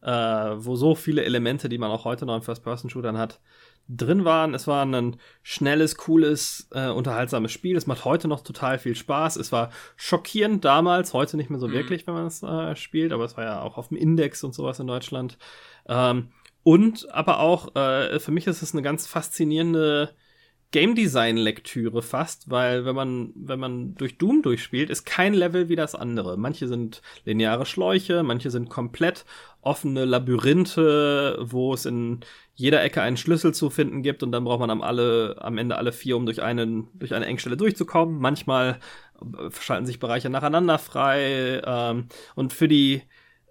äh, wo so viele Elemente, die man auch heute noch in First-Person-Shootern hat, drin waren. Es war ein schnelles, cooles, äh, unterhaltsames Spiel. Es macht heute noch total viel Spaß. Es war schockierend damals, heute nicht mehr so Mhm. wirklich, wenn man es äh, spielt, aber es war ja auch auf dem Index und sowas in Deutschland. Ähm, und aber auch, äh, für mich ist es eine ganz faszinierende Game Design Lektüre fast, weil wenn man wenn man durch Doom durchspielt, ist kein Level wie das andere. Manche sind lineare Schläuche, manche sind komplett offene Labyrinthe, wo es in jeder Ecke einen Schlüssel zu finden gibt und dann braucht man am alle am Ende alle vier, um durch einen durch eine Engstelle durchzukommen. Manchmal äh, schalten sich Bereiche nacheinander frei ähm, und für die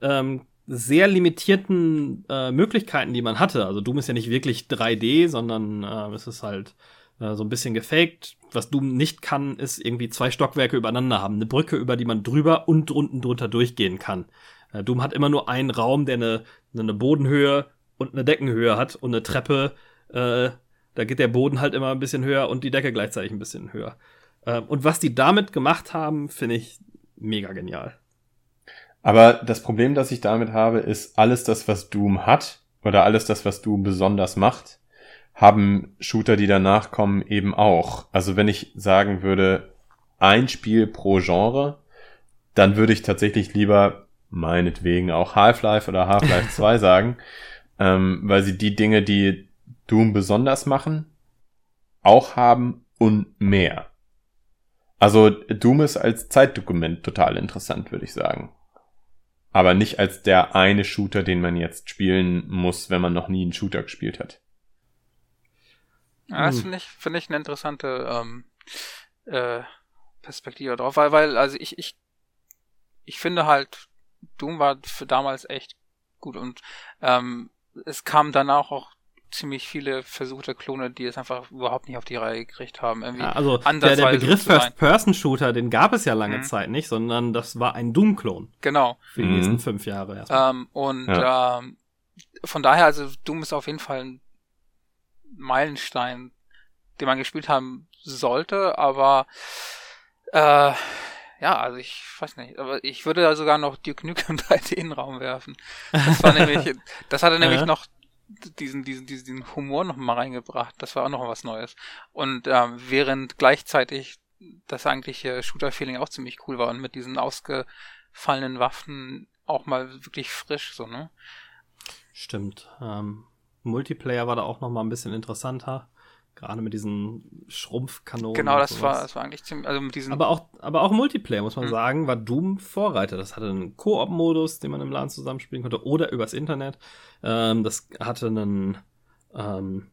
ähm, sehr limitierten äh, Möglichkeiten, die man hatte. Also Doom ist ja nicht wirklich 3D, sondern äh, es ist halt äh, so ein bisschen gefaked. Was Doom nicht kann, ist irgendwie zwei Stockwerke übereinander haben. Eine Brücke, über die man drüber und unten drunter durchgehen kann. Äh, Doom hat immer nur einen Raum, der eine, eine Bodenhöhe und eine Deckenhöhe hat und eine Treppe. Äh, da geht der Boden halt immer ein bisschen höher und die Decke gleichzeitig ein bisschen höher. Äh, und was die damit gemacht haben, finde ich mega genial. Aber das Problem, das ich damit habe, ist alles das, was Doom hat, oder alles das, was Doom besonders macht, haben Shooter, die danach kommen, eben auch. Also wenn ich sagen würde, ein Spiel pro Genre, dann würde ich tatsächlich lieber meinetwegen auch Half-Life oder Half-Life 2 sagen, ähm, weil sie die Dinge, die Doom besonders machen, auch haben und mehr. Also Doom ist als Zeitdokument total interessant, würde ich sagen. Aber nicht als der eine Shooter, den man jetzt spielen muss, wenn man noch nie einen Shooter gespielt hat. Ja, das Hm. finde ich, finde ich eine interessante ähm, äh, Perspektive drauf, weil, weil, also ich, ich, ich finde halt, Doom war für damals echt gut und ähm, es kamen danach auch ziemlich viele versuchte Klone, die es einfach überhaupt nicht auf die Reihe gekriegt haben. Irgendwie Ja, also der, der Begriff. First-Person-Shooter, den gab es ja lange Mhm. Zeit nicht, sondern das war ein Doom-Klon Genau. für die Mhm. nächsten fünf Jahre erstmal. Ähm, und Ja. ähm, von daher, also Doom ist auf jeden Fall ein Meilenstein, den man gespielt haben sollte, aber äh, ja, also ich weiß nicht, aber ich würde da sogar noch Duke Nukem 3D in den Raum werfen. Das war nämlich, das hatte nämlich Ja. noch diesen, diesen, diesen Humor noch mal reingebracht. Das war auch noch was Neues. Und ähm, während gleichzeitig das eigentliche Shooter-Feeling auch ziemlich cool war und mit diesen ausgefallenen Waffen auch mal wirklich frisch, so, ne? Stimmt. Ähm, Multiplayer war da auch noch mal ein bisschen interessanter. Gerade mit diesen Schrumpfkanonen. Genau, das war, das war eigentlich ziemlich, also mit diesen, Aber auch, aber auch Multiplayer, muss man Mhm. sagen, war Doom Vorreiter. Das hatte einen Koop-Modus, den man im LAN zusammenspielen konnte, oder übers Internet. Ähm, das hatte einen, ähm,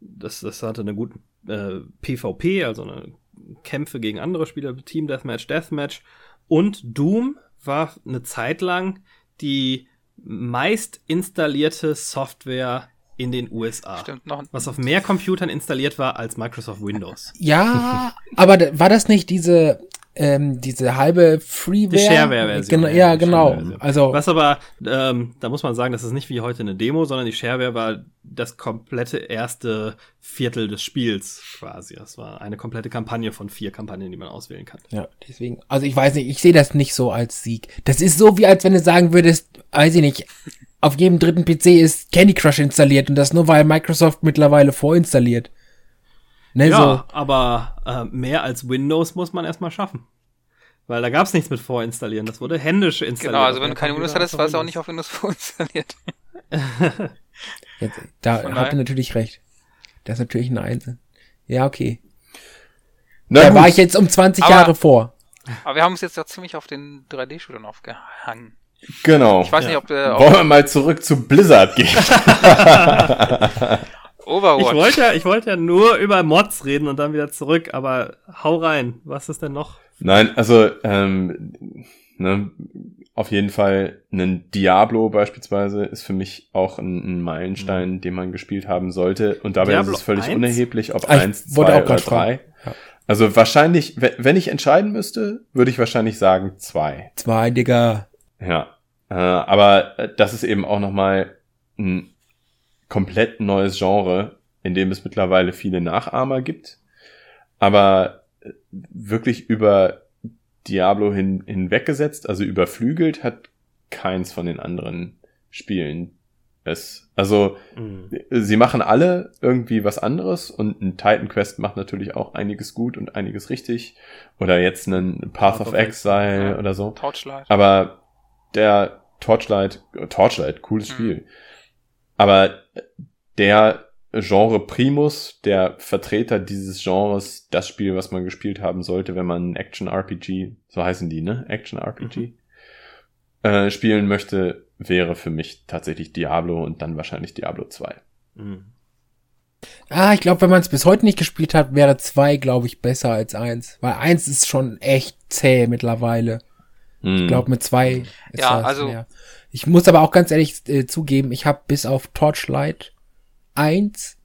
das, das hatte eine gute äh, PvP, also eine Kämpfe gegen andere Spieler, Team Deathmatch, Deathmatch. Und Doom war eine Zeit lang die meist installierte Software in den USA. stimmt, noch, Was auf mehr Computern installiert war als Microsoft Windows. Ja, aber war das nicht diese, ähm, diese halbe Freeware? Die Shareware-Version, Genau, ja, ja, genau. Shareware-Version. Also, Was aber, ähm, da muss man sagen, das ist nicht wie heute eine Demo, sondern die Shareware war das komplette erste Viertel des Spiels quasi. Das war eine komplette Kampagne von vier Kampagnen, die man auswählen kann. ja, deswegen, also ich weiß nicht, ich sehe das nicht so als Sieg. Das ist so wie, als wenn du sagen würdest, weiß ich nicht, auf jedem dritten PC ist Candy Crush installiert und das nur, weil Microsoft mittlerweile vorinstalliert. Ne, Ja, aber äh, mehr als Windows muss man erstmal schaffen. Weil da gab es nichts mit vorinstallieren. Das wurde händisch installiert. genau, also wenn du keine Windows hattest, war es auch Windows. nicht auf Windows vorinstalliert. so. Jetzt, da Von habt ihr natürlich recht. Das ist natürlich ein Einzel. Ja, okay. Na Da gut. war ich jetzt um 20 Aber- Jahre vor. Aber wir haben uns jetzt ja ziemlich auf den 3D-Shootern aufgehangen. Genau. Ich weiß Ja. nicht, ob der Wollen wir mal zurück zu Blizzard gehen? Overwatch. Ich wollte ja, ich wollte ja nur über Mods reden und dann wieder zurück, aber hau rein. Was ist denn noch? Nein, also ähm, ne, auf jeden Fall ein Diablo beispielsweise ist für mich auch ein, ein Meilenstein, den man gespielt haben sollte. Und dabei Diablo ist es völlig 1? unerheblich, ob Ah, ich eins, zwei auch oder drei. Ja. Also wahrscheinlich, we- wenn ich entscheiden müsste, würde ich wahrscheinlich sagen zwei. Zwei, Digga. Ja, äh, aber äh, das ist eben auch nochmal ein komplett neues Genre, in dem es mittlerweile viele Nachahmer gibt, aber äh, wirklich über Diablo hin, hinweggesetzt, also überflügelt, hat keins von den anderen Spielen es. Also Mhm. sie machen alle irgendwie was anderes und ein Titan Quest macht natürlich auch einiges gut und einiges richtig. Oder jetzt einen Path, of, Exile ja. oder so. Torchlight. Aber der Torchlight, Torchlight, cooles Mhm. Spiel. Aber der Genre Primus, der Vertreter dieses Genres, das Spiel, was man gespielt haben sollte, wenn man ein Action-RPG, so heißen die, ne? Action-RPG, äh, spielen möchte, wäre für mich tatsächlich Diablo und dann wahrscheinlich Diablo 2. Mhm. Ah, ich glaube, wenn man es bis heute nicht gespielt hat, wäre zwei, glaube ich, besser als eins. Weil eins ist schon echt zäh mittlerweile. Hm. Ich glaube, mit zwei ist Ja, das also- mehr. Ich muss aber auch ganz ehrlich äh, zugeben, ich habe bis auf Torchlight 1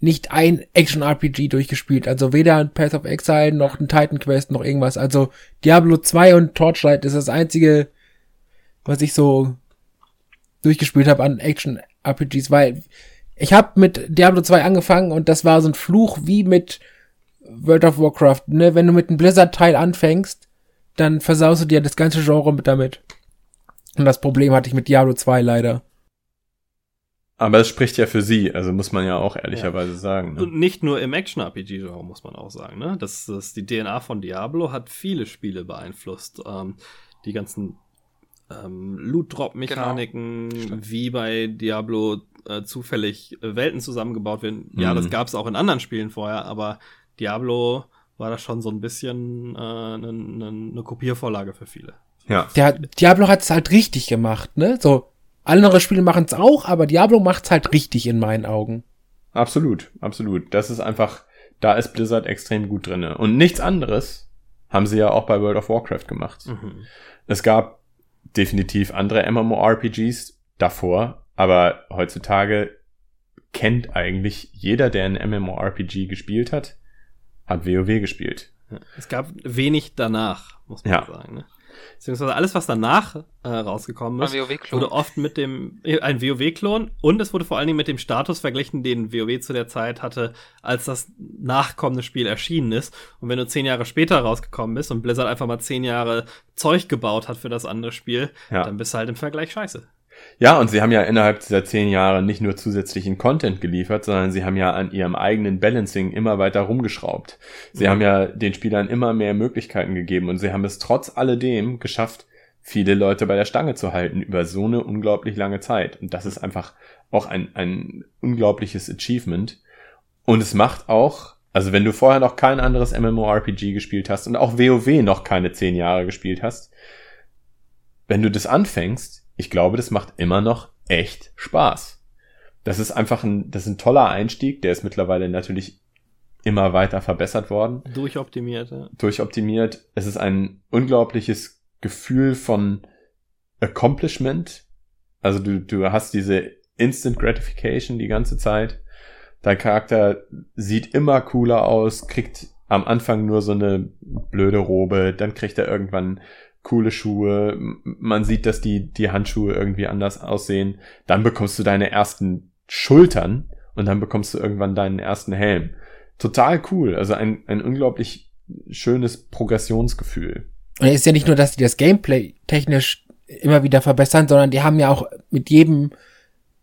nicht ein Action-RPG durchgespielt. Also weder ein Path of Exile noch ein Titan Quest noch irgendwas. Also Diablo 2 und Torchlight ist das einzige, was ich so durchgespielt habe an Action-RPGs, weil ich habe mit Diablo 2 angefangen und das war so ein Fluch wie mit World of Warcraft. Ne? Wenn du mit einem Blizzard-Teil anfängst, dann versaust du dir das ganze Genre mit damit. Und das Problem hatte ich mit Diablo 2 leider. Aber es spricht ja für sie, also muss man ja auch ehrlicherweise sagen. Ne? Und nicht nur im Action-RPG-Genre, muss man auch sagen. Ne? Das, das, die DNA von Diablo hat viele Spiele beeinflusst. Ähm, die ganzen ähm, Loot-Drop-Mechaniken, Genau. wie bei Diablo äh, zufällig äh, Welten zusammengebaut werden. Ja, Mhm. das gab es auch in anderen Spielen vorher, aber Diablo war da schon so ein bisschen äh, eine ne, ne Kopiervorlage für viele. Ja. Der Diablo hat es halt richtig gemacht, ne? So andere Spiele machen es auch, aber Diablo macht's halt richtig in meinen Augen. Absolut, absolut. Das ist einfach, da ist Blizzard extrem gut drinne. Und nichts anderes haben sie ja auch bei World of Warcraft gemacht. Mhm. Es gab definitiv andere MMORPGs davor, aber heutzutage kennt eigentlich jeder, der ein MMORPG gespielt hat, hat WoW gespielt. Es gab wenig danach, muss man Ja. sagen. Ne? Beziehungsweise alles, was danach äh, rausgekommen ist, wurde oft mit dem, äh, ein WoW-Klon und es wurde vor allen Dingen mit dem Status verglichen, den WoW zu der Zeit hatte, als das nachkommende Spiel erschienen ist. Und wenn du zehn Jahre später rausgekommen bist und Blizzard einfach mal zehn Jahre Zeug gebaut hat für das andere Spiel, Ja. dann bist du halt im Vergleich scheiße. Ja, und sie haben ja innerhalb dieser zehn Jahre nicht nur zusätzlichen Content geliefert, sondern sie haben ja an ihrem eigenen Balancing immer weiter rumgeschraubt. Sie Mhm. haben ja den Spielern immer mehr Möglichkeiten gegeben und sie haben es trotz alledem geschafft, viele Leute bei der Stange zu halten über so eine unglaublich lange Zeit. Und das ist einfach auch ein, ein unglaubliches Achievement. Und es macht auch, also wenn du vorher noch kein anderes MMORPG gespielt hast und auch WoW noch keine zehn Jahre gespielt hast, wenn du das anfängst, ich glaube, das macht immer noch echt Spaß. Das ist einfach ein, das ist ein toller Einstieg, der ist mittlerweile natürlich immer weiter verbessert worden, Durchoptimiert. Ja. durchoptimiert. Es ist ein unglaubliches Gefühl von Accomplishment. Also du, du hast diese Instant Gratification die ganze Zeit. Dein Charakter sieht immer cooler aus, kriegt am Anfang nur so eine blöde Robe, dann kriegt er irgendwann coole Schuhe. Man sieht, dass die, die Handschuhe irgendwie anders aussehen. Dann bekommst du deine ersten Schultern und dann bekommst du irgendwann deinen ersten Helm. Total cool. Also ein, ein unglaublich schönes Progressionsgefühl. Und es ist ja nicht nur, dass die das Gameplay technisch immer wieder verbessern, sondern die haben ja auch mit jedem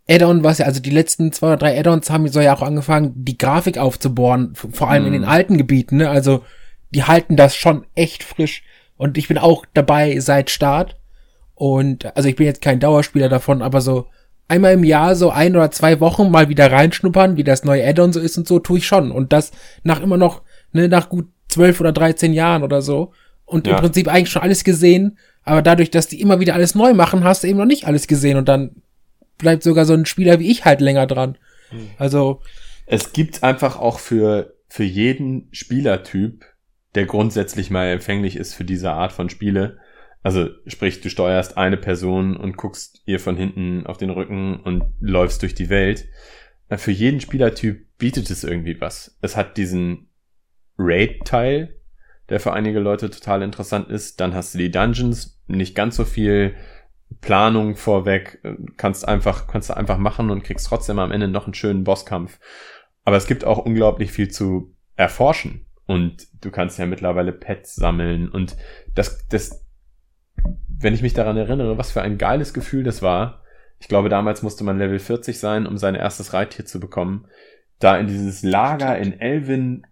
Add-on, was ja, also die letzten zwei oder drei Add-ons haben so ja auch angefangen, die Grafik aufzubohren, vor allem in Mhm. den alten Gebieten, ne? Also die halten das schon echt frisch. Und ich bin auch dabei seit Start. Und also ich bin jetzt kein Dauerspieler davon, aber so einmal im Jahr so ein oder zwei Wochen mal wieder reinschnuppern, wie das neue Add-on so ist und so, tue ich schon. Und das nach immer noch, ne, nach gut zwölf oder dreizehn Jahren oder so. Und Ja. im Prinzip eigentlich schon alles gesehen. Aber dadurch, dass die immer wieder alles neu machen, hast du eben noch nicht alles gesehen. Und dann bleibt sogar so ein Spieler wie ich halt länger dran. Also, Es gibt einfach auch für, für jeden Spielertyp, der grundsätzlich mal empfänglich ist für diese Art von Spiele. Also sprich, du steuerst eine Person und guckst ihr von hinten auf den Rücken und läufst durch die Welt. Für jeden Spielertyp bietet es irgendwie was. Es hat diesen Raid-Teil, der für einige Leute total interessant ist. Dann hast du die Dungeons, nicht ganz so viel Planung vorweg, kannst einfach, kannst du einfach machen und kriegst trotzdem am Ende noch einen schönen Bosskampf. Aber es gibt auch unglaublich viel zu erforschen Und du kannst ja mittlerweile Pets sammeln und das, das, wenn ich mich daran erinnere, was für ein geiles Gefühl das war. Ich glaube, damals musste man Level 40 sein, um sein erstes Reittier zu bekommen. Da in dieses Lager in Elvin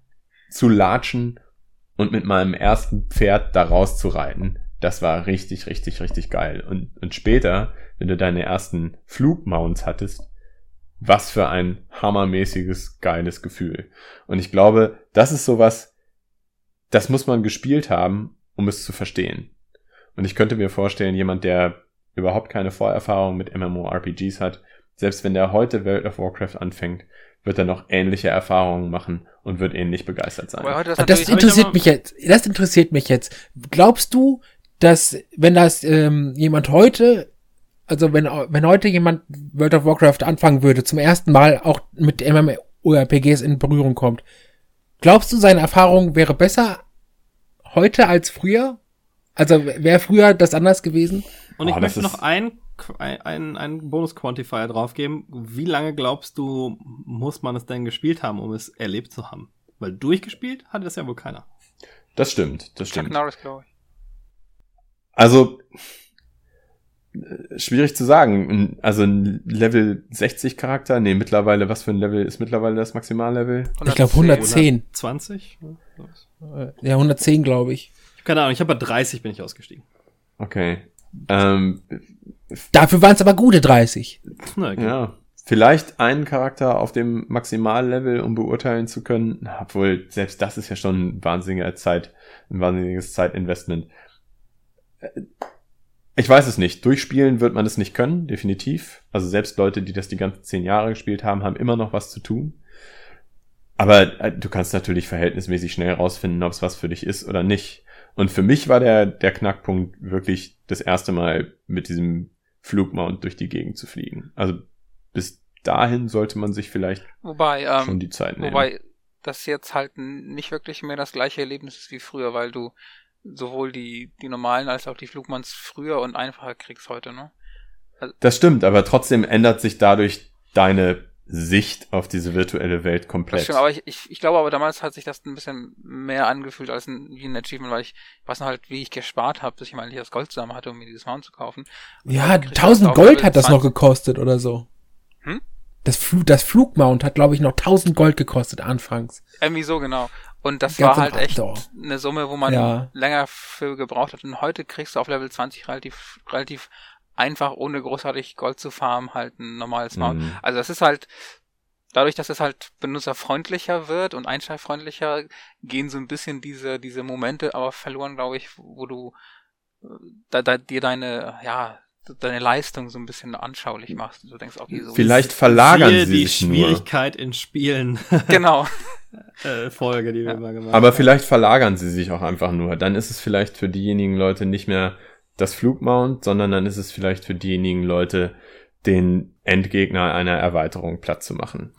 zu latschen und mit meinem ersten Pferd da rauszureiten. Das war richtig, richtig, richtig geil. Und, und später, wenn du deine ersten Flugmounts hattest, was für ein hammermäßiges, geiles Gefühl. Und ich glaube, das ist sowas, das muss man gespielt haben, um es zu verstehen. Und ich könnte mir vorstellen, jemand, der überhaupt keine Vorerfahrung mit MMORPGs hat, selbst wenn der heute World of Warcraft anfängt, wird er noch ähnliche Erfahrungen machen und wird ähnlich begeistert sein. das, das interessiert mich jetzt. Das interessiert mich jetzt. Glaubst du, dass wenn das ähm, jemand heute also wenn, wenn heute jemand World of Warcraft anfangen würde, zum ersten Mal auch mit MMORPGs in Berührung kommt, glaubst du, seine Erfahrung wäre besser heute als früher? Also wäre früher das anders gewesen? Und ich oh, möchte noch ein, ein, ein Bonus-Quantifier draufgeben. Wie lange glaubst du, muss man es denn gespielt haben, um es erlebt zu haben? Weil durchgespielt hatte das ja wohl keiner. Das stimmt, das stimmt. Chuck Norris, glaube ich. Also, schwierig zu sagen. Also ein Level 60 Charakter, nee, mittlerweile, was für ein Level ist mittlerweile das Maximallevel? Ich glaube 110. 20? Ja, 110 glaube ich. Keine Ahnung, ich habe bei 30 bin ich ausgestiegen. Okay. Ähm, Dafür waren es aber gute 30. Na, okay. Ja. Vielleicht einen Charakter auf dem Maximallevel, um beurteilen zu können. Obwohl, selbst das ist ja schon ein wahnsinniger Zeit, ein wahnsinniges Zeitinvestment ich weiß es nicht. Durchspielen wird man es nicht können, definitiv. Also selbst Leute, die das die ganzen zehn Jahre gespielt haben, haben immer noch was zu tun. Aber äh, du kannst natürlich verhältnismäßig schnell rausfinden, ob es was für dich ist oder nicht. Und für mich war der, der Knackpunkt wirklich das erste Mal mit diesem Flugmount durch die Gegend zu fliegen. Also bis dahin sollte man sich vielleicht wobei, ähm, schon die Zeit nehmen. Wobei das jetzt halt nicht wirklich mehr das gleiche Erlebnis ist wie früher, weil du sowohl die, die normalen als auch die Flugmanns früher und einfacher kriegst heute, ne? Also das stimmt, aber trotzdem ändert sich dadurch deine Sicht auf diese virtuelle Welt komplett. Das stimmt, aber ich, ich, ich glaube aber damals hat sich das ein bisschen mehr angefühlt als ein, wie ein Achievement, weil ich, ich weiß noch halt, wie ich gespart habe, bis ich mal das Gold zusammen hatte, um mir dieses Mount zu kaufen. Und ja, 1000 Gold hat das noch gekostet oder so. Hm? Das, Flug, das Flugmount hat, glaube ich, noch 1000 Gold gekostet anfangs. Irgendwie so, genau. Und das war halt echt Outdoor. eine Summe, wo man ja. länger für gebraucht hat. Und heute kriegst du auf Level 20 relativ, relativ einfach, ohne großartig Gold zu farmen, halt ein normales Mount. Mhm. Also das ist halt, dadurch, dass es halt benutzerfreundlicher wird und einsteigfreundlicher, gehen so ein bisschen diese, diese Momente aber verloren, glaube ich, wo du äh, da, da dir deine, ja, deine Leistung so ein bisschen anschaulich machst. Du denkst, okay, so Vielleicht verlagern sie die Schwierigkeit nur. in Spielen. Genau. äh, Folge, die wir ja. mal gemacht haben. Aber vielleicht verlagern sie sich auch einfach nur. Dann ist es vielleicht für diejenigen Leute nicht mehr das Flugmount, sondern dann ist es vielleicht für diejenigen Leute, den Endgegner einer Erweiterung platt zu machen.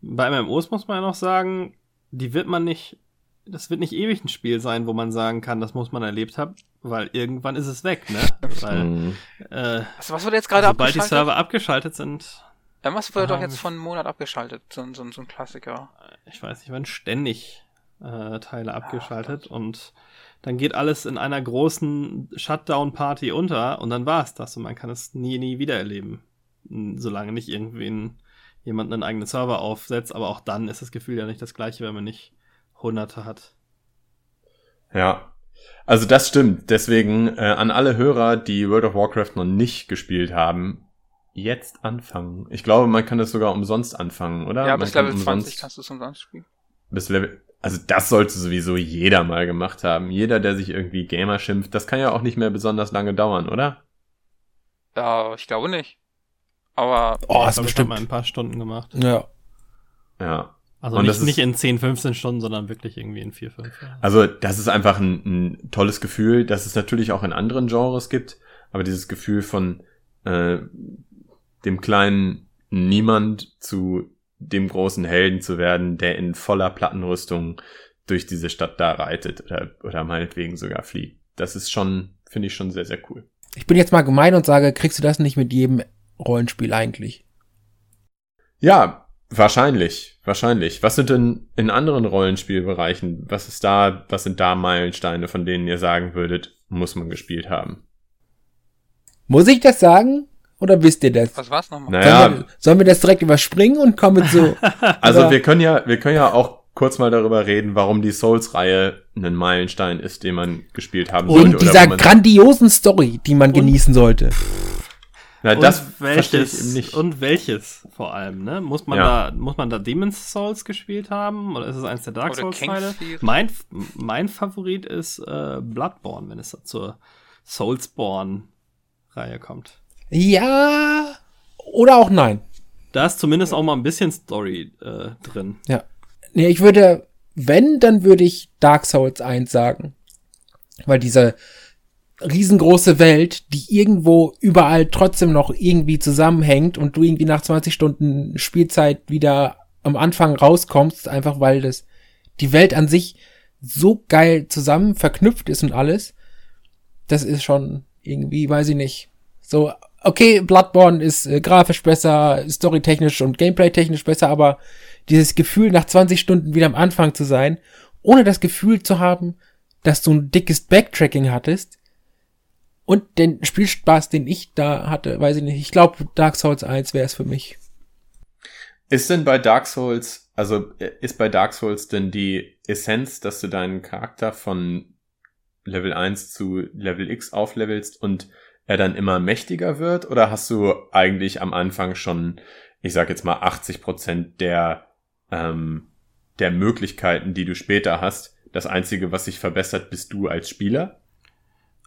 Bei MMOs muss man ja noch sagen, die wird man nicht, das wird nicht ewig ein Spiel sein, wo man sagen kann, das muss man erlebt haben, weil irgendwann ist es weg, ne? Weil, mhm. äh, was, was wurde jetzt gerade abgeschaltet? Sobald die Server abgeschaltet sind, Irgendwas wurde doch jetzt von einem Monat abgeschaltet, so, so, so ein Klassiker. Ich weiß nicht, werden ständig äh, Teile abgeschaltet ja, und dann geht alles in einer großen Shutdown-Party unter und dann war es das und man kann es nie, nie wieder erleben. Solange nicht irgendwen jemand einen eigenen Server aufsetzt, aber auch dann ist das Gefühl ja nicht das gleiche, wenn man nicht Hunderte hat. Ja, also das stimmt. Deswegen äh, an alle Hörer, die World of Warcraft noch nicht gespielt haben, jetzt anfangen. Ich glaube, man kann das sogar umsonst anfangen, oder? Ja, man bis Level umsonst, 20 kannst du es umsonst spielen. Bis Level, also das sollte sowieso jeder mal gemacht haben. Jeder, der sich irgendwie Gamer schimpft, das kann ja auch nicht mehr besonders lange dauern, oder? Ja, ich glaube nicht. Aber oh, das bestimmt mal ein paar Stunden gemacht. Ja. Ja. Also nicht, nicht in 10, 15 Stunden, sondern wirklich irgendwie in 4, 5. Also das ist einfach ein, ein tolles Gefühl, das es natürlich auch in anderen Genres gibt, aber dieses Gefühl von äh, dem kleinen Niemand zu dem großen Helden zu werden, der in voller Plattenrüstung durch diese Stadt da reitet oder, oder meinetwegen sogar fliegt. Das ist schon, finde ich schon sehr, sehr cool. Ich bin jetzt mal gemein und sage, kriegst du das nicht mit jedem Rollenspiel eigentlich? Ja, Wahrscheinlich, wahrscheinlich. Was sind denn in anderen Rollenspielbereichen, was ist da, was sind da Meilensteine, von denen ihr sagen würdet, muss man gespielt haben? Muss ich das sagen? Oder wisst ihr das? Was war's nochmal? Naja, Sollen, wir, sollen wir das direkt überspringen und kommen zu. also wir können ja, wir können ja auch kurz mal darüber reden, warum die Souls-Reihe ein Meilenstein ist, den man gespielt haben wegen sollte. oder dieser grandiosen Story, die man genießen sollte. Na, Und das verstehe ich welches eben nicht. und welches vor allem, ne? Muss man Ja. da muss man da Demon's Souls gespielt haben oder ist es eins der Dark Oder Souls Teile? Kingsfield. Mein mein Favorit ist äh, Bloodborne, wenn es zur Soulsborne Reihe kommt. Ja. Oder auch nein. Da ist zumindest auch mal ein bisschen Story äh, drin. Ja. Nee, ich würde, wenn, dann würde ich Dark Souls 1 sagen. Weil diese riesengroße Welt, die irgendwo überall trotzdem noch irgendwie zusammenhängt und du irgendwie nach 20 Stunden Spielzeit wieder am Anfang rauskommst, einfach weil das, die Welt an sich so geil zusammen verknüpft ist und alles, das ist schon irgendwie, weiß ich nicht, so, okay, Bloodborne ist äh, grafisch besser, storytechnisch und gameplay-technisch besser, aber dieses Gefühl, nach 20 Stunden wieder am Anfang zu sein, ohne das Gefühl zu haben, dass du ein dickes Backtracking hattest und den Spielspaß, den ich da hatte, weiß ich nicht, ich glaube, Dark Souls 1 wäre es für mich. Ist denn bei Dark Souls, also äh, ist bei Dark Souls denn die Essenz, dass du deinen Charakter von Level 1 zu Level X auflevelst und er dann immer mächtiger wird? Oder hast du eigentlich am Anfang schon, ich sag jetzt mal, 80 Prozent der, ähm, der Möglichkeiten, die du später hast? Das Einzige, was sich verbessert, bist du als Spieler?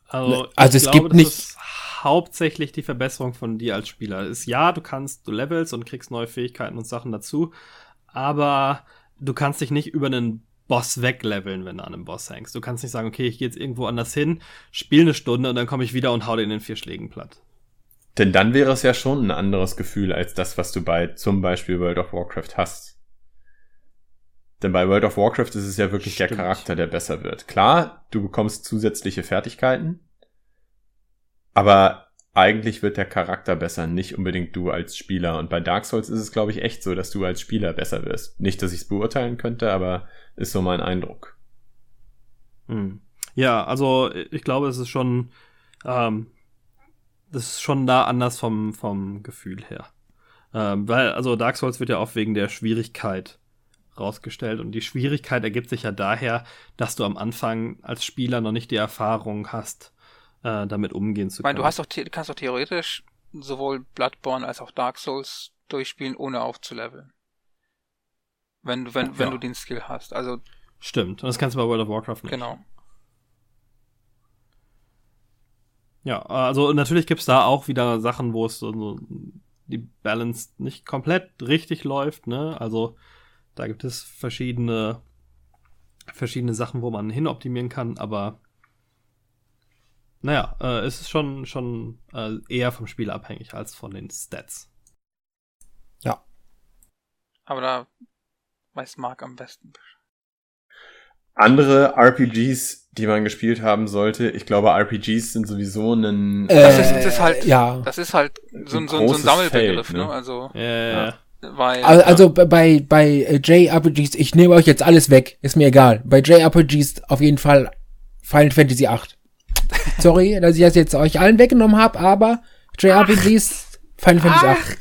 Also, Also ich es glaube, gibt das nicht- ist hauptsächlich die Verbesserung von dir als Spieler. Ist ja, du kannst, du levelst und kriegst neue Fähigkeiten und Sachen dazu, aber du kannst dich nicht über einen Boss wegleveln, wenn du an einem Boss hängst. Du kannst nicht sagen, okay, ich gehe jetzt irgendwo anders hin, spiele eine Stunde und dann komme ich wieder und hau den in den vier Schlägen platt. Denn dann wäre es ja schon ein anderes Gefühl als das, was du bei zum Beispiel World of Warcraft hast. Denn bei World of Warcraft ist es ja wirklich der Stimmt. Charakter, der besser wird. Klar, du bekommst zusätzliche Fertigkeiten, aber eigentlich wird der Charakter besser, nicht unbedingt du als Spieler. Und bei Dark Souls ist es, glaube ich, echt so, dass du als Spieler besser wirst. Nicht, dass ich es beurteilen könnte, aber ist so mein Eindruck. Hm. Ja, also ich glaube, es ist schon, ähm, das ist schon da anders vom, vom Gefühl her. Ähm, weil, also Dark Souls wird ja auch wegen der Schwierigkeit rausgestellt und die Schwierigkeit ergibt sich ja daher, dass du am Anfang als Spieler noch nicht die Erfahrung hast, äh, damit umgehen zu Ich meine, können. du hast doch, kannst doch theoretisch sowohl Bloodborne als auch Dark Souls durchspielen, ohne aufzuleveln. Wenn du, wenn, wenn Ja. du den Skill hast. Also, Stimmt, und das kannst du bei World of Warcraft nicht. genau. Ja, also natürlich gibt's da auch wieder Sachen, wo es so, so die Balance nicht komplett richtig läuft, ne? Also da gibt es verschiedene verschiedene Sachen, wo man hinoptimieren kann, aber naja, äh, es ist schon schon äh, eher vom Spiel abhängig als von den Stats. Aber da weiß Mark am besten. Andere RPGs, die man gespielt haben sollte, ich glaube, RPGs sind sowieso ein Das ist- das ist halt- ja. Das ist halt so, Ein so, ein- so großes ein Sammelbegriff, Feld, ne? ne? Also, Äh, Ja. Weil. Al- Also bei, bei äh, JRPGs, ich nehme euch jetzt alles weg, ist mir egal. Bei JRPGs auf jeden Fall Final Fantasy 8. Sorry, dass ich das jetzt euch allen weggenommen habe, aber JRPGs Final Fantasy 8.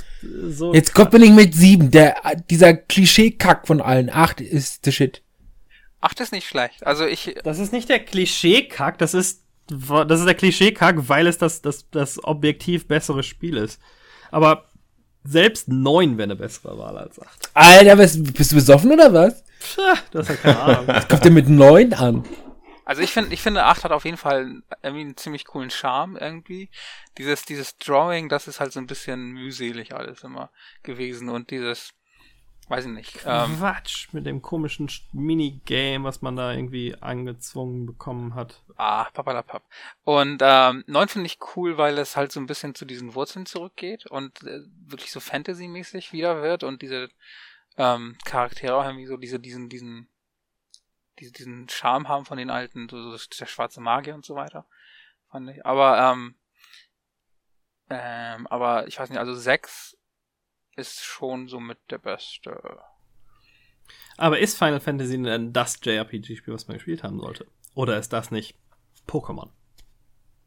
so Jetzt kommt man nicht mit 7, der, dieser Klischee-Kack von allen. 8 ist the shit. Ach, das ist nicht schlecht. Also ich, Das ist nicht der Klischee-Kack, das ist, das ist der Klischee-Kack, weil es das, das, das objektiv bessere Spiel ist. Aber selbst 9 wäre eine bessere Wahl als 8. Alter, was, bist du besoffen oder was? Pah, das hat keine Ahnung. Kommt der mit 9 an? also ich finde, ich finde 8 hat auf jeden Fall irgendwie einen ziemlich coolen Charme irgendwie. Dieses, dieses Drawing, das ist halt so ein bisschen mühselig alles immer gewesen und dieses, weiß ich nicht, ähm, Quatsch mit dem komischen Sch- Minigame, was man da irgendwie angezwungen bekommen hat. ah, papalapap. Und ähm, 9 finde ich cool, weil es halt so ein bisschen zu diesen Wurzeln zurückgeht und äh, wirklich so Fantasy-mäßig wieder wird und diese ähm, Charaktere auch irgendwie so diese, diesen, diesen, diese, diesen Charme haben von den alten, so, so der schwarze Magier und so weiter. Fand ich. Aber, ähm, ähm, aber ich weiß nicht, also 6 ist schon somit der beste. Aber ist Final Fantasy denn das JRPG-Spiel, was man gespielt haben sollte? Oder ist das nicht Pokémon?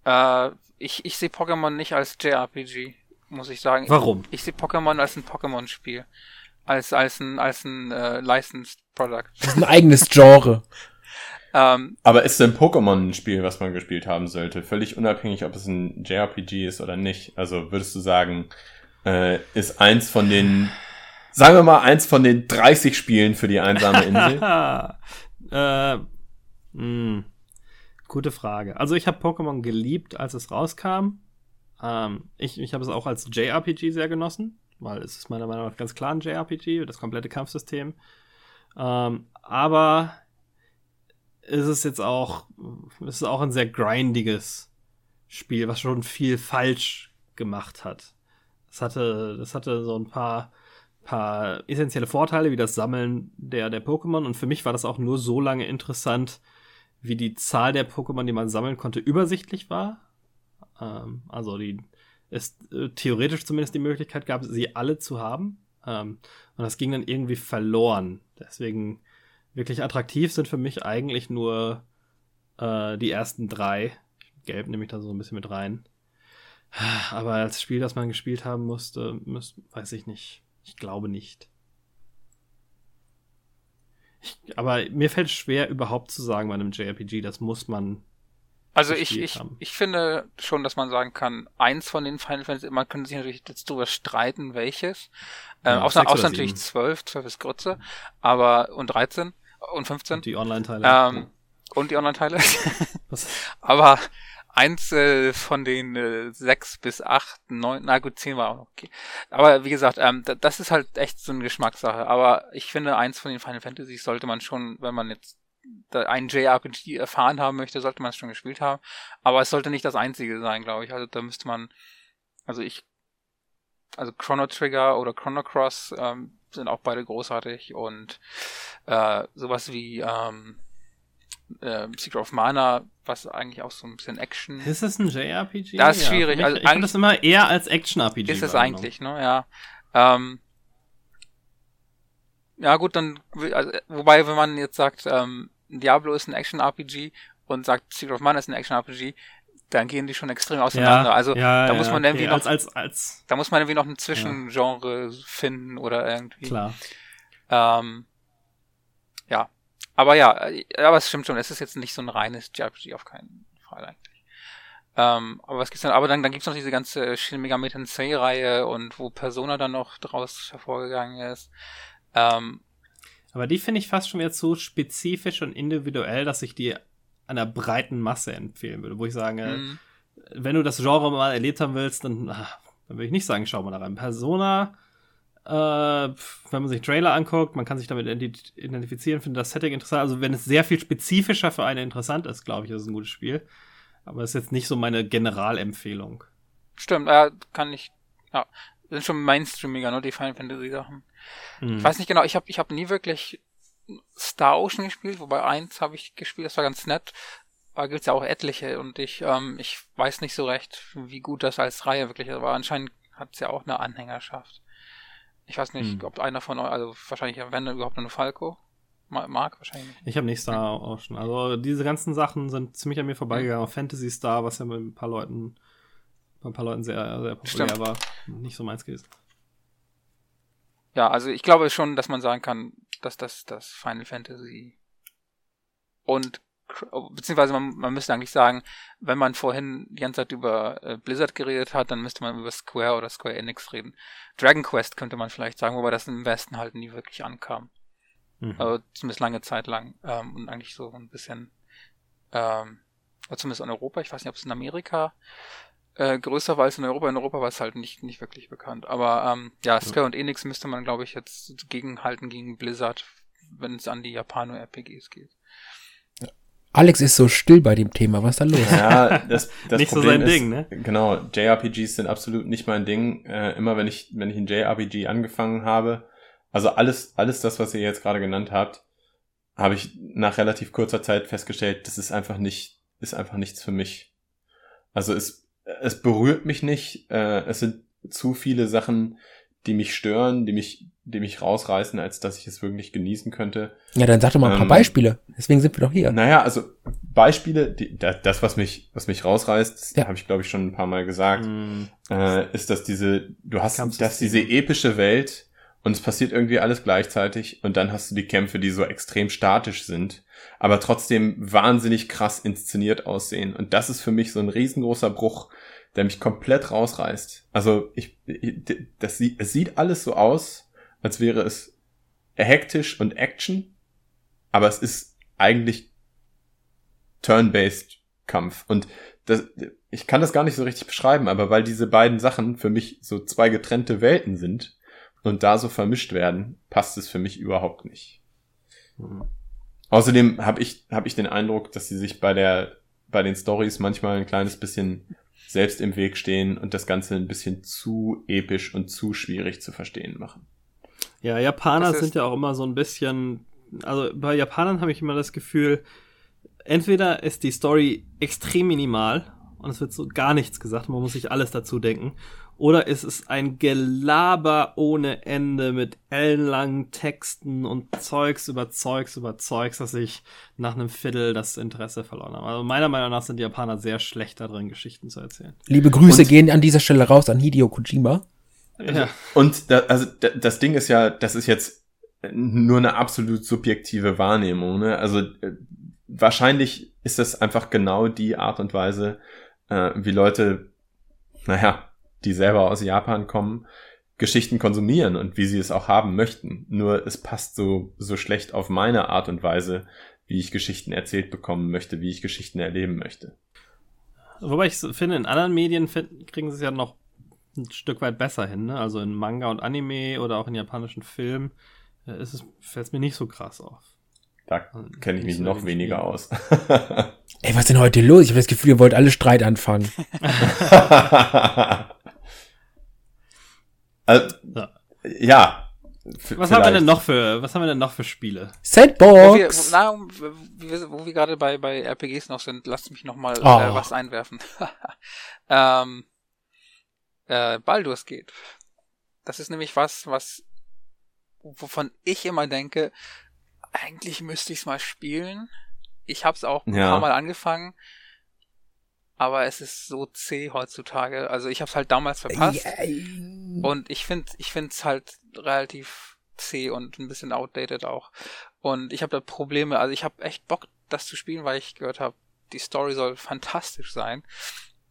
Äh, ich ich sehe Pokémon nicht als JRPG, muss ich sagen. Warum? Ich, ich sehe Pokémon als ein Pokémon-Spiel. Als, als ein, als ein äh, Licensed Product. Das ist ein eigenes Genre. Ähm, Aber ist denn Pokémon ein Spiel, was man gespielt haben sollte? Völlig unabhängig, ob es ein JRPG ist oder nicht. Also würdest du sagen, äh, ist eins von den, sagen wir mal, eins von den 30 Spielen für die einsame Insel? äh, mh, gute Frage. Also ich habe Pokémon geliebt, als es rauskam. Ähm, ich ich habe es auch als JRPG sehr genossen, weil es ist meiner Meinung nach ganz klar ein JRPG, das komplette Kampfsystem. Ähm, aber ist es jetzt auch, es ist auch ein sehr grindiges Spiel, was schon viel falsch gemacht hat. Das hatte, das hatte so ein paar, paar essentielle Vorteile, wie das Sammeln der, der Pokémon. Und für mich war das auch nur so lange interessant, wie die Zahl der Pokémon, die man sammeln konnte, übersichtlich war. Ähm, also die, es äh, theoretisch zumindest die Möglichkeit gab, sie alle zu haben. Ähm, und das ging dann irgendwie verloren. Deswegen wirklich attraktiv sind für mich eigentlich nur äh, die ersten drei. Gelb nehme ich da so ein bisschen mit rein. Aber als Spiel, das man gespielt haben musste, muss, weiß ich nicht. Ich glaube nicht. Ich, aber mir fällt es schwer, überhaupt zu sagen bei einem JRPG, das muss man. also ich, ich, haben. ich finde schon, dass man sagen kann, eins von den Final Fantasy, man könnte sich natürlich jetzt darüber streiten, welches. Ähm, Ja, außer, außer natürlich sieben. 12, 12 ist Grütze, aber, und 13 und 15. Und die Online-Teile. ähm, und die Online-Teile. Aber eins äh, von den äh, sechs bis acht, neun, na gut, zehn war auch okay. Aber wie gesagt, ähm, da, das ist halt echt so eine Geschmackssache. Aber ich finde, eins von den Final Fantasies sollte man schon, wenn man jetzt da ein JRPG erfahren haben möchte, sollte man es schon gespielt haben. Aber es sollte nicht das einzige sein, glaube ich. Also da müsste man, also ich, also Chrono Trigger oder Chrono Cross ähm, sind auch beide großartig und äh, sowas wie ähm, äh, Secret of Mana, was eigentlich auch so ein bisschen Action Ist es ein JRPG? Das ist schwierig. für mich- Also ich eigentlich- das immer eher als Action-RPG ist es eigentlich, ne? Ja. Ähm, ja gut, dann also, wobei, wenn man jetzt sagt, ähm, Diablo ist ein Action-RPG und sagt Secret of Mana ist ein Action-RPG, dann gehen die schon extrem auseinander. also ja, da ja, muss man okay. irgendwie noch, als, als, als, da muss man irgendwie noch ein Zwischengenre finden oder irgendwie. klar. Ähm, ja. Aber ja, äh, aber es stimmt schon, es ist jetzt nicht so ein reines JRPG auf keinen Fall eigentlich. Ähm, aber was gibt's dann? Aber dann, dann gibt's noch diese ganze Shin Megami Tensei Reihe und wo Persona dann noch draus hervorgegangen ist. Ähm, Aber die finde ich fast schon wieder zu spezifisch und individuell, dass ich die einer breiten Masse empfehlen würde. Wo ich sage, mh, wenn du das Genre mal erlebt haben willst, dann, ah, dann würde ich nicht sagen, schau mal da rein. Persona, äh, wenn man sich Trailer anguckt, man kann sich damit ident- identifizieren, findet das Setting interessant. Also wenn es sehr viel spezifischer für einen interessant ist, glaube ich, ist es ein gutes Spiel. Aber es ist jetzt nicht so meine Generalempfehlung. stimmt, äh, kann ich, ja, sind schon mainstreamiger, ne, die Final Fantasy Sachen. Hm. Ich weiß nicht genau, ich habe ich hab nie wirklich Star Ocean gespielt, wobei eins habe ich gespielt, das war ganz nett. Da gibt's ja auch etliche und ich, ähm, ich weiß nicht so recht, wie gut das als Reihe wirklich ist, aber anscheinend hat's ja auch eine Anhängerschaft. Ich weiß nicht, Hm. ob einer von euch, also wahrscheinlich, wenn überhaupt nur eine Falco, Ma- Mark wahrscheinlich. Ich habe nicht Star Ocean. Also diese ganzen Sachen sind ziemlich an mir vorbeigegangen. Auch Fantasy Star, was ja mit ein paar Leuten, bei ein paar Leuten sehr, sehr populär Stimmt. war, nicht so meins gewesen. Ja, also ich glaube schon, dass man sagen kann, dass das das Final Fantasy und beziehungsweise man, man müsste eigentlich sagen, wenn man vorhin die ganze Zeit über äh, Blizzard geredet hat, dann müsste man über Square oder Square Enix reden. Dragon Quest könnte man vielleicht sagen, wobei das im Westen halt nie wirklich ankam. Mhm. Also zumindest lange Zeit lang. Ähm, und eigentlich so ein bisschen, ähm, oder zumindest in Europa, ich weiß nicht, ob es in Amerika äh, größer war als in Europa. In Europa war es halt nicht, nicht wirklich bekannt. Aber ähm, ja, Square und Enix müsste man, glaube ich, jetzt gegenhalten gegen Blizzard, wenn es an die Japano-RPGs geht. Alex ist so still bei dem Thema. Was ist da los? Ja, das, das Nicht so Problem sein ist, Ding, ne? Genau, JRPGs sind absolut nicht mein Ding. Äh, immer wenn ich, wenn ich ein JRPG angefangen habe, also alles, alles das, was ihr jetzt gerade genannt habt, habe ich nach relativ kurzer Zeit festgestellt, das ist einfach nicht, ist einfach nichts für mich. Also es, es berührt mich nicht. Äh, es sind zu viele Sachen, die mich stören, die mich, die mich rausreißen, als dass ich es wirklich genießen könnte. Ja, dann sag doch mal ein paar Ähm, Beispiele. Deswegen sind wir doch hier. Naja, also Beispiele, die, da- das, was mich, was mich rausreißt, das Ja. habe ich glaube ich schon ein paar Mal gesagt, Hm, äh, ist, dass diese, du hast, Kampfsystem. dass diese epische Welt und es passiert irgendwie alles gleichzeitig und dann hast du die Kämpfe, die so extrem statisch sind, aber trotzdem wahnsinnig krass inszeniert aussehen. Und das ist für mich so ein riesengroßer Bruch, der mich komplett rausreißt. Also ich, ich das sieht, es sieht alles so aus, als wäre es hektisch und Action, aber es ist eigentlich Turn-based Kampf. Und das, ich kann das gar nicht so richtig beschreiben, aber weil diese beiden Sachen für mich so zwei getrennte Welten sind und da so vermischt werden, passt es für mich überhaupt nicht. hm. Außerdem habe ich, hab ich den Eindruck, dass sie sich bei der, bei den Stories manchmal ein kleines bisschen selbst im Weg stehen und das Ganze ein bisschen zu episch und zu schwierig zu verstehen machen. Ja, Japaner sind ja auch immer so ein bisschen, also bei Japanern habe ich immer das Gefühl, entweder ist die Story extrem minimal und es wird so gar nichts gesagt, man muss sich alles dazu denken, oder ist es ein Gelaber ohne Ende mit ellenlangen Texten und Zeugs über Zeugs über Zeugs, dass ich nach einem Viertel das Interesse verloren habe. Also meiner Meinung nach sind die Japaner sehr schlecht darin, Geschichten zu erzählen. Liebe Grüße Und- gehen an dieser Stelle raus an Hideo Kojima. Ja. Und da, also da, das Ding ist ja, das ist jetzt nur eine absolut subjektive Wahrnehmung. Ne? Also äh, wahrscheinlich ist das einfach genau die Art und Weise, äh, wie Leute, naja, die selber aus Japan kommen, Geschichten konsumieren und wie sie es auch haben möchten. Nur es passt so, so schlecht auf meine Art und Weise, wie ich Geschichten erzählt bekommen möchte, wie ich Geschichten erleben möchte. Wobei ich finde, in anderen Medien find, kriegen sie es ja noch ein Stück weit besser hin, ne? Also in Manga und Anime oder auch in japanischen Filmen äh, ist es, fällt es mir nicht so krass auf. Da kenne ich mich so noch weniger aus. Ey, was ist denn heute los? Ich habe das Gefühl, ihr wollt alle Streit anfangen. also, Ja. ja. Was haben wir denn noch für, was haben wir denn noch für Spiele? Sandbox! wo, na, wo wir, gerade bei, bei RPGs noch sind, lasst mich noch mal Oh. äh, was einwerfen. ähm, äh, Baldur's geht. Das ist nämlich was, was wovon ich immer denke, eigentlich müsste ich es mal spielen. Ich habe es auch ein Ja. paar Mal angefangen, aber es ist so zäh heutzutage. Also ich habe es halt damals verpasst. Und ich finde ich finde es halt relativ zäh und ein bisschen outdated auch. Und ich habe da Probleme, also ich habe echt Bock, das zu spielen, weil ich gehört habe, die Story soll fantastisch sein.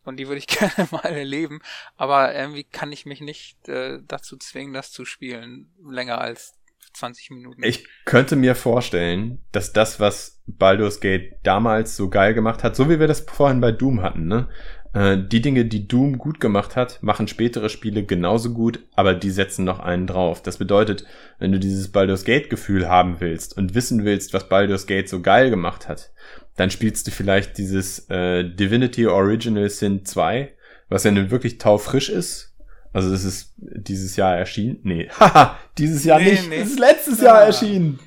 Und die würde ich gerne mal erleben. Aber irgendwie kann ich mich nicht äh, dazu zwingen, das zu spielen. Länger als 20 Minuten. Ich könnte mir vorstellen, dass das, was Baldur's Gate damals so geil gemacht hat, so wie wir das vorhin bei Doom hatten, ne? Äh, die Dinge, die Doom gut gemacht hat, machen spätere Spiele genauso gut, aber die setzen noch einen drauf. Das bedeutet, wenn du dieses Baldur's Gate Gefühl haben willst und wissen willst, was Baldur's Gate so geil gemacht hat, dann spielst du vielleicht dieses äh, Divinity Original Sin 2, was ja nun wirklich taufrisch ist. Also das ist dieses Jahr erschienen. Nee, haha, dieses Jahr Nee, nicht. nee. Das ist letztes Ja. Jahr erschienen.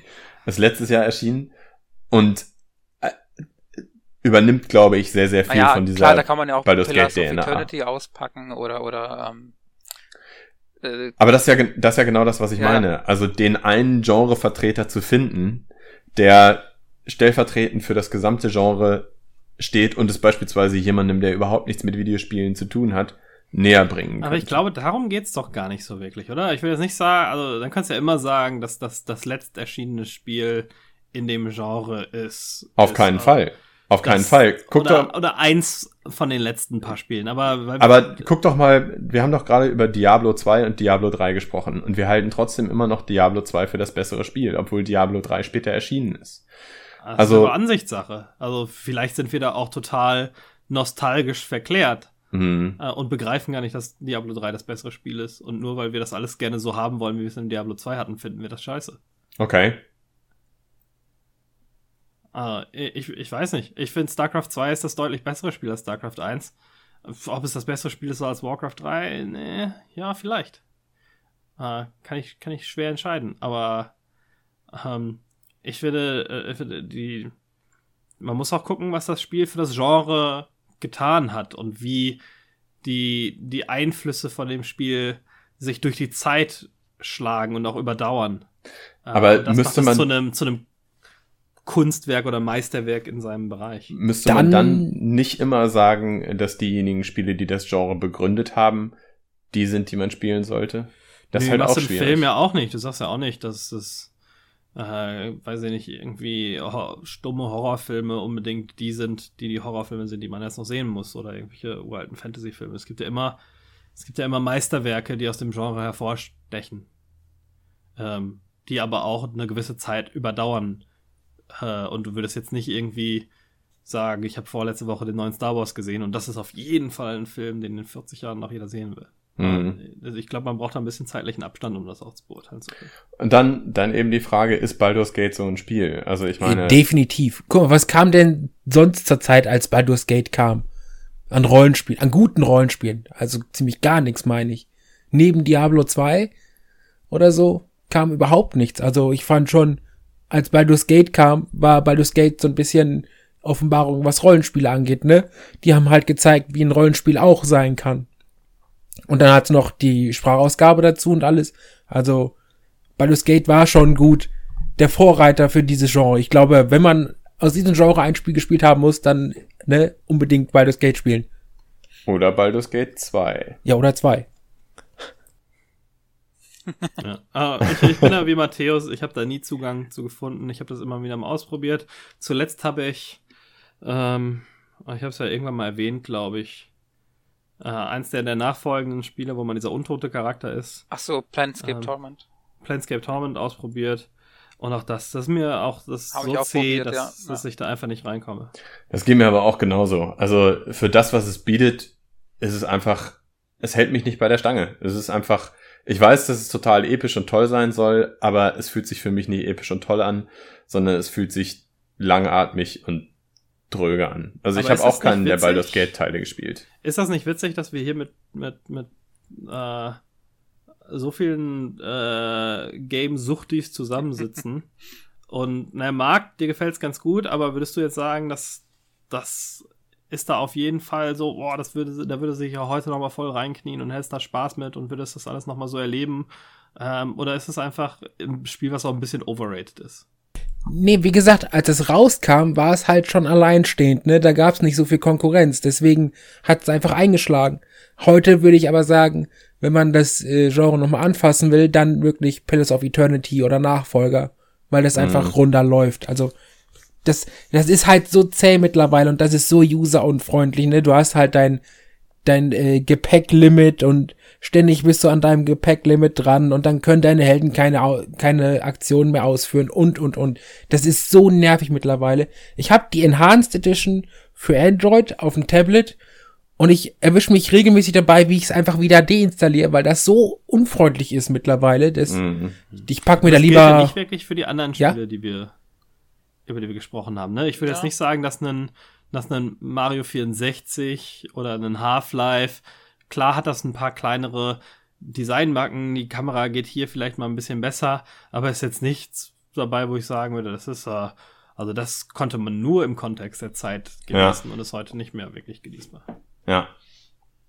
Das ist letztes Jahr erschienen. Und übernimmt, glaube ich, sehr, sehr viel naja, von dieser klar, da kann man ja auch Baldur's Gate of DNA. Eternity auspacken oder, oder ähm, äh, Aber das ist ja, gen- das ist ja genau das, was ich Ja. meine. Also den einen Genrevertreter zu finden, der stellvertretend für das gesamte Genre steht und es beispielsweise jemandem, der überhaupt nichts mit Videospielen zu tun hat, näher bringen Aber ich könnte. glaube, darum geht's doch gar nicht so wirklich, oder? Ich will jetzt nicht sagen, also dann kannst du ja immer sagen, dass das das letzt erschienene Spiel in dem Genre ist. Auf ist, keinen äh, Fall. Auf keinen das- Fall. Guck oder, doch, oder eins von den letzten paar Spielen. Aber, weil aber guck doch mal, wir haben doch gerade über Diablo 2 und Diablo 3 gesprochen und wir halten trotzdem immer noch Diablo 2 für das bessere Spiel, obwohl Diablo 3 später erschienen ist. Das Also- ist aber Ansichtssache. Also vielleicht sind wir da auch total nostalgisch verklärt Mhm. äh, und begreifen gar nicht, dass Diablo 3 das bessere Spiel ist. Und nur weil wir das alles gerne so haben wollen, wie wir es in Diablo 2 hatten, finden wir das scheiße. Okay. Ah, ich, ich weiß nicht. Ich finde, StarCraft 2 ist das deutlich bessere Spiel als StarCraft 1. Ob es das bessere Spiel ist als Warcraft 3? Nee, ja, vielleicht. Äh, kann, ich, kann ich schwer entscheiden. Aber ähm, ich finde, äh, ich finde, die. Man muss auch gucken, was das Spiel für das Genre getan hat und wie die, die Einflüsse von dem Spiel sich durch die Zeit schlagen und auch überdauern. Äh, Aber das müsste man- zu einem, zu einem Kunstwerk oder Meisterwerk in seinem Bereich. Müsste Dann- man dann nicht immer sagen, dass diejenigen Spiele, die das Genre begründet haben, die sind, die man spielen sollte? Das Nee, ist halt machst auch im schwierig. Film ja auch nicht. Du sagst ja auch nicht, dass es, äh, weiß ich nicht, irgendwie ho stumme Horrorfilme unbedingt die sind, die die Horrorfilme sind, die man erst noch sehen muss oder irgendwelche uralten Fantasyfilme. Es gibt ja immer, es gibt ja immer Meisterwerke, die aus dem Genre hervorstechen, ähm, die aber auch eine gewisse Zeit überdauern. Äh, und du würdest jetzt nicht irgendwie sagen, ich habe vorletzte Woche den neuen Star Wars gesehen und das ist auf jeden Fall ein Film, den in 40 Jahren noch jeder sehen will. Mhm. Also ich glaube, man braucht da ein bisschen zeitlichen Abstand, um das auch zu beurteilen zu können. Und dann, dann eben die Frage, ist Baldur's Gate so ein Spiel? Also ich meine, Definitiv. Guck mal, was kam denn sonst zur Zeit, als Baldur's Gate kam? An Rollenspielen, an guten Rollenspielen. Also ziemlich gar nichts, meine ich. Neben Diablo 2 oder so kam überhaupt nichts. Also ich fand schon, als Baldur's Gate kam, war Baldur's Gate so ein bisschen Offenbarung, was Rollenspiele angeht, ne? Die haben halt gezeigt, wie ein Rollenspiel auch sein kann. Und dann hat's noch die Sprachausgabe dazu und alles. Also Baldur's Gate war schon gut der Vorreiter für dieses Genre. Ich glaube, wenn man aus diesem Genre ein Spiel gespielt haben muss, dann ne, unbedingt Baldur's Gate spielen. oder Baldur's Gate 2. Ja, oder zwei. Ja. Ah, ich, ich bin ja wie Matthäus, ich habe da nie Zugang zu gefunden. Ich habe das immer wieder mal ausprobiert. Zuletzt habe ich, ähm, ich habe es ja irgendwann mal erwähnt, glaube ich, äh, eins der, der nachfolgenden Spiele, wo man dieser untote Charakter ist, Ach so, Planescape Ähm, Torment. Planescape Torment ausprobiert. Und auch das, das ist mir auch das Hab ich so auch zäh, dass, ja. dass ich da einfach nicht reinkomme. Das geht mir aber auch genauso. Also für das, was es bietet, ist es einfach, es hält mich nicht bei der Stange. Es ist einfach, ich weiß, dass es total episch und toll sein soll, aber es fühlt sich für mich nicht episch und toll an, sondern es fühlt sich langatmig und dröge an. Also ich Aber habe ist das auch keinen der? Baldur's Gate Teile gespielt. Ist das nicht witzig, dass wir hier mit, mit, mit äh, so vielen äh, Game-Suchtis zusammensitzen? Und na, Marc, dir gefällt's ganz gut, aber würdest du jetzt sagen, dass das ist da auf jeden Fall so, boah, das würde, da würde sich ja heute noch mal voll reinknien und hättest da Spaß mit und würdest das alles noch mal so erleben? Ähm, oder ist es einfach ein Spiel, was auch ein bisschen overrated ist? Nee, wie gesagt, als es rauskam, war es halt schon alleinstehend, ne? Da gab's nicht so viel Konkurrenz, deswegen hat es einfach eingeschlagen. Heute würde ich aber sagen, wenn man das äh, Genre nochmal anfassen will, dann wirklich Palace of Eternity oder Nachfolger, weil das einfach Mhm. runter läuft. Also das, das ist halt so zäh mittlerweile und das ist so userunfreundlich, ne? Du hast halt dein dein äh, Gepäcklimit und ständig bist du an deinem Gepäcklimit dran und dann können deine Helden keine keine Aktionen mehr ausführen und und und. Das ist so nervig mittlerweile. Ich habe die Enhanced Edition für Android auf dem Tablet und ich erwische mich regelmäßig dabei, wie ich es einfach wieder deinstalliere, weil das so unfreundlich ist mittlerweile. Das, Mhm. Ich pack mir da Das gilt ja lieber nicht wirklich für die anderen Ja? Spiele, die wir, über die wir gesprochen haben. Ne? Ich würde Ja. jetzt nicht sagen, dass ein, dass ein Mario 64 oder ein Half-Life, klar hat das ein paar kleinere Designmarken, die Kamera geht hier vielleicht mal ein bisschen besser, aber ist jetzt nichts dabei, wo ich sagen würde, das ist, äh, also das konnte man nur im Kontext der Zeit genießen und ist heute nicht mehr wirklich genießbar. Ja.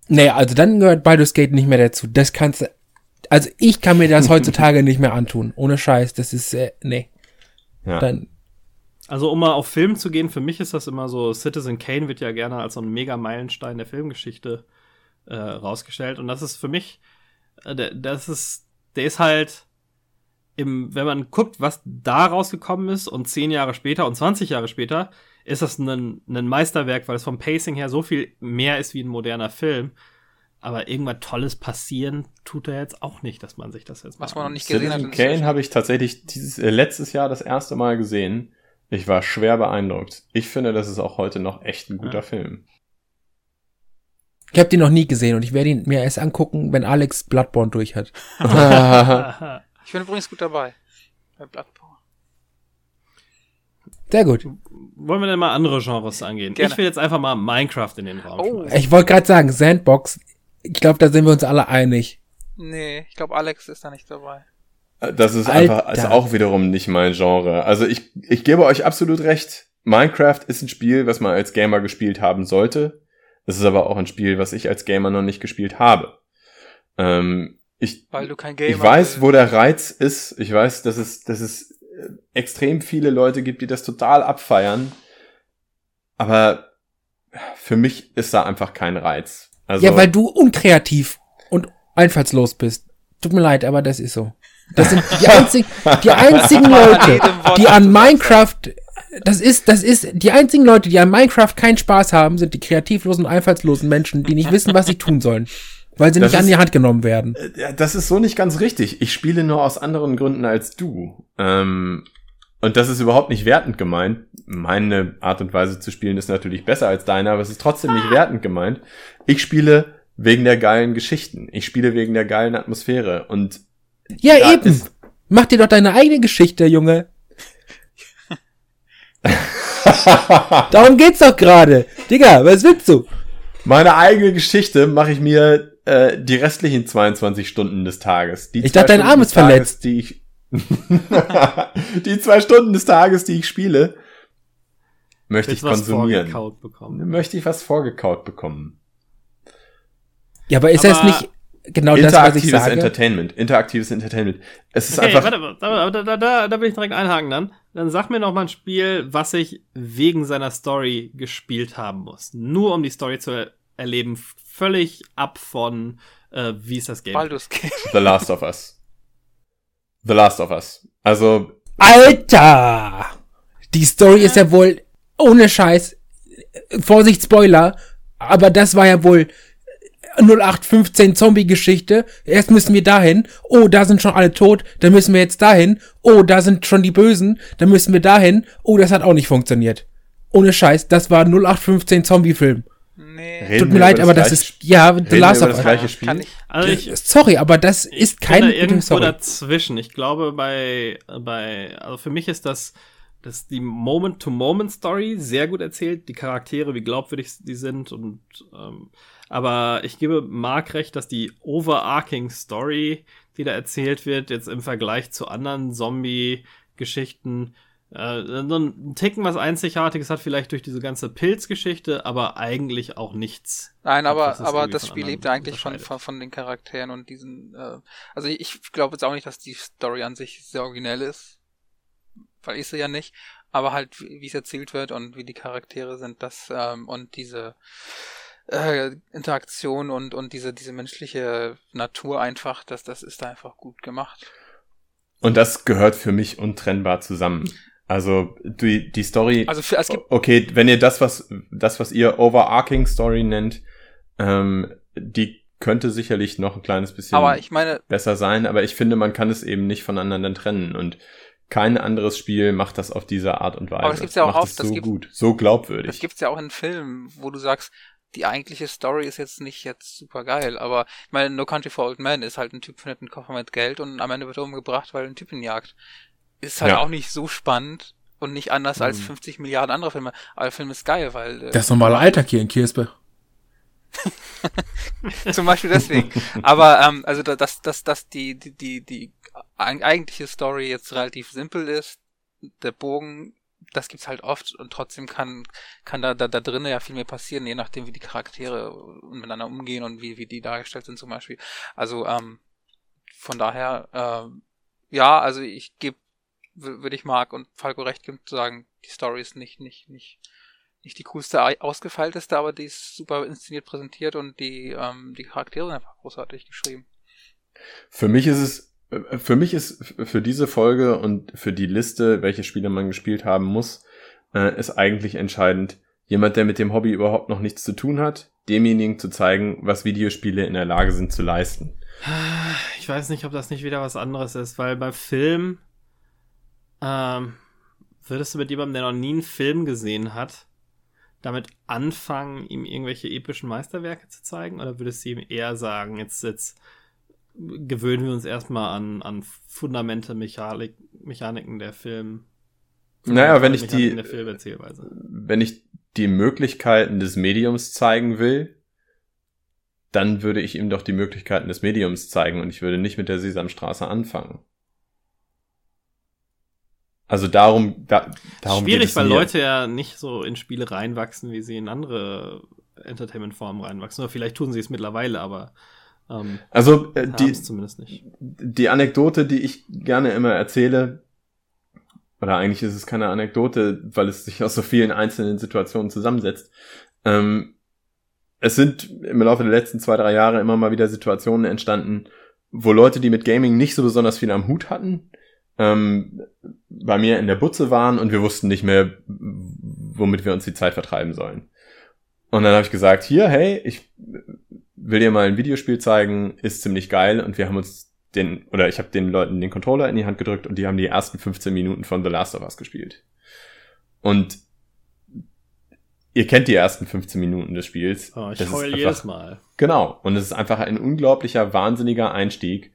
Nee, also dann gehört Baldur's Gate nicht mehr dazu. Das kannst du. Also ich kann mir das heutzutage nicht mehr antun. Ohne Scheiß. Das ist, äh, nee. Ja. Dann, Also um mal auf Film zu gehen, für mich ist das immer so, Citizen Kane wird ja gerne als so ein mega Meilenstein der Filmgeschichte äh, rausgestellt. Und das ist für mich, äh, der, das ist, der ist halt, im, wenn man guckt, was da rausgekommen ist und zehn Jahre später und 20 Jahre später, ist das ein, ein Meisterwerk, weil es vom Pacing her so viel mehr ist wie ein moderner Film. Aber irgendwas Tolles passieren tut er jetzt auch nicht, dass man sich das jetzt Was man noch nicht gesehen hat. Citizen inzwischen. Kane habe ich tatsächlich dieses, äh, letztes Jahr das erste Mal gesehen. Ich war schwer beeindruckt. Ich finde, das ist auch heute noch echt ein guter Ja. Film. ich habe den noch nie gesehen und ich werde ihn mir erst angucken, wenn Alex Bloodborne durch hat. Ich bin übrigens gut dabei. Bei Blood Power. Sehr gut. Wollen wir denn mal andere Genres angehen? Gerne. Ich will jetzt einfach mal Minecraft in den Raum Oh. Ich wollte gerade sagen, Sandbox. Ich glaube, da sind wir uns alle einig. Nee, ich glaube, Alex ist da nicht dabei. Das ist Alter. einfach, ist auch wiederum nicht mein Genre. Also ich, ich gebe euch absolut recht. Minecraft ist ein Spiel, was man als Gamer gespielt haben sollte. Es ist aber auch ein Spiel, was ich als Gamer noch nicht gespielt habe. Ähm, Ich, Weil du kein Gamer ich weiß, bist. wo der Reiz ist. Ich weiß, dass es, dass es äh, extrem viele Leute gibt, die das total abfeiern. Aber für mich ist da einfach kein Reiz. Also, ja, weil du unkreativ und einfallslos bist. Tut mir leid, aber das ist so. Das sind die einzigen, die einzigen Leute, die an Minecraft, das ist, das ist, die einzigen Leute, die an Minecraft keinen Spaß haben, sind die kreativlosen, einfallslosen Menschen, die nicht wissen, was sie tun sollen. Weil sie Das nicht an ist- die Hand genommen werden. Äh, das ist so nicht ganz richtig. Ich spiele nur aus anderen Gründen als du. Ähm, und das ist überhaupt nicht wertend gemeint. Meine Art und Weise zu spielen ist natürlich besser als deine, aber es ist trotzdem nicht wertend gemeint. Ich spiele wegen der geilen Geschichten. Ich spiele wegen der geilen Atmosphäre. Und Ja, da eben. Mach dir doch deine eigene Geschichte, Junge. Darum geht's doch gerade. Digga, was willst du? meine eigene Geschichte mache ich mir äh, die restlichen 22 Stunden des Tages. Die Ich dachte, dein Stunden Arm ist verletzt. Tages, Die, ich die zwei Stunden des Tages, die ich spiele, möchte ich was konsumieren. vorgekaut bekommen. Möchte ich was vorgekaut bekommen. Ja, aber ist das Aber- nicht genau das, was ich Interaktives sage? Entertainment. Interaktives Entertainment. Es ist Okay, einfach. warte, da, da, da, da, da will ich direkt einhaken dann. Dann sag mir noch mal ein Spiel, was ich wegen seiner Story gespielt haben muss. Nur um die Story zu er erleben. Völlig ab von, äh, wie ist das Game? Baldur's Gate. The Last of Us. The Last of Us. Also, Alter! Die Story ist ja wohl ohne Scheiß. Vorsicht, Spoiler. Aber das war ja wohl 0815 Zombie-Geschichte. Erst müssen wir dahin. Oh, da sind schon alle tot. Dann müssen wir jetzt dahin. Oh, da sind schon die Bösen. Dann müssen wir dahin. Oh, das hat auch nicht funktioniert. Ohne Scheiß, das war 0815 Zombie-Film. Nee. Reden Tut mir leid, aber das ist, ja, The reden Last of Us. gleiche Spiel. Kann ich. Also ich, Sorry, aber das ist kein da irgendwo Story. dazwischen. Ich glaube, bei, bei, also für mich ist das, das die Moment-to-Moment-Story sehr gut erzählt, die Charaktere, wie glaubwürdig die sind und, ähm, aber ich gebe Mark recht, dass die overarching Story, die da erzählt wird, jetzt im Vergleich zu anderen Zombie-Geschichten, äh, so ein Ticken was Einzigartiges hat, vielleicht durch diese ganze Pilzgeschichte, aber eigentlich auch nichts. Nein, aber, aber das Spiel lebt eigentlich von, von, von den Charakteren und diesen, äh, also ich, glaube jetzt auch nicht, dass die Story an sich sehr originell ist, weil ich sie ja nicht, aber halt, wie wie es erzählt wird und wie die Charaktere sind, das, ähm, und diese, äh, Interaktion und, und diese, diese menschliche Natur einfach, das, das ist da einfach gut gemacht. Und das gehört für mich untrennbar zusammen. Also die, die Story. Also für, es gibt, okay, wenn ihr das, was das, was ihr overarching Story nennt, ähm, die könnte sicherlich noch ein kleines bisschen aber ich meine, besser sein, aber ich finde, man kann es eben nicht voneinander trennen und kein anderes Spiel macht das auf diese Art und Weise. Aber das gibt's ja auch macht oft, es das so gibt- gut, so glaubwürdig. Das gibt's ja auch in Filmen, wo du sagst, die eigentliche Story ist jetzt nicht jetzt super geil, aber ich meine, No Country for Old Men ist halt ein Typ findet einen Koffer mit Geld und am Ende wird er umgebracht, weil er einen Typen jagt. Ist halt Ja. auch nicht so spannend und nicht anders als Mhm. 50 Milliarden andere Filme. Aber der Film ist geil, weil äh, Das normale Alltag hier in Kirsberg. zum Beispiel deswegen. Aber ähm, also da- dass dass dass die die die die eig- eigentliche Story jetzt relativ simpel ist, der Bogen, das gibt's halt oft und trotzdem kann kann da da, da drinnen ja viel mehr passieren, je nachdem wie die Charaktere miteinander umgehen und wie wie die dargestellt sind zum Beispiel. Also ähm, von daher ähm, ja, also ich gebe würde ich Marc und Falco recht geben zu sagen, die Story ist nicht nicht nicht nicht die coolste, ei- ausgefeilteste, aber die ist super inszeniert präsentiert und die, ähm, die Charaktere sind einfach großartig geschrieben. Für mich ist es, äh, für mich ist für diese Folge und für die Liste, welche Spiele man gespielt haben muss, äh, ist eigentlich entscheidend, jemand, der mit dem Hobby überhaupt noch nichts zu tun hat, demjenigen zu zeigen, was Videospiele in der Lage sind zu leisten. Ich weiß nicht, ob das nicht wieder was anderes ist, weil bei Film ähm, würdest du mit jemandem, der noch nie einen Film gesehen hat, damit anfangen, ihm irgendwelche epischen Meisterwerke zu zeigen? Oder würdest du ihm eher sagen, jetzt, jetzt gewöhnen wir uns erstmal an, an Fundamente, Mechanik, Mechaniken der Film? Naja, wenn ich die, wenn ich die Möglichkeiten des Mediums zeigen will, dann würde ich ihm doch die Möglichkeiten des Mediums zeigen und ich würde nicht mit der Sesamstraße anfangen. Also darum, da, darum geht Schwierig, es weil mir. Leute ja nicht so in Spiele reinwachsen, wie sie in andere Entertainment-Formen reinwachsen. Oder vielleicht tun sie es mittlerweile, aber Ähm, Also äh, die, die, zumindest nicht. die Anekdote, die ich gerne immer erzähle, oder eigentlich ist es keine Anekdote, weil es sich aus so vielen einzelnen Situationen zusammensetzt. Ähm, es sind im Laufe der letzten zwei, drei Jahre immer mal wieder Situationen entstanden, wo Leute, die mit Gaming nicht so besonders viel am Hut hatten, ähm, bei mir in der Butze waren und wir wussten nicht mehr, womit wir uns die Zeit vertreiben sollen. Und dann habe ich gesagt, hier, hey, ich will dir mal ein Videospiel zeigen, ist ziemlich geil und wir haben uns den, oder ich habe den Leuten den Controller in die Hand gedrückt und die haben die ersten 15 Minuten von The Last of Us gespielt. Und ihr kennt die ersten 15 Minuten des Spiels. Oh, ich Das heul einfach- jedes Mal. Genau. Und es ist einfach ein unglaublicher, wahnsinniger Einstieg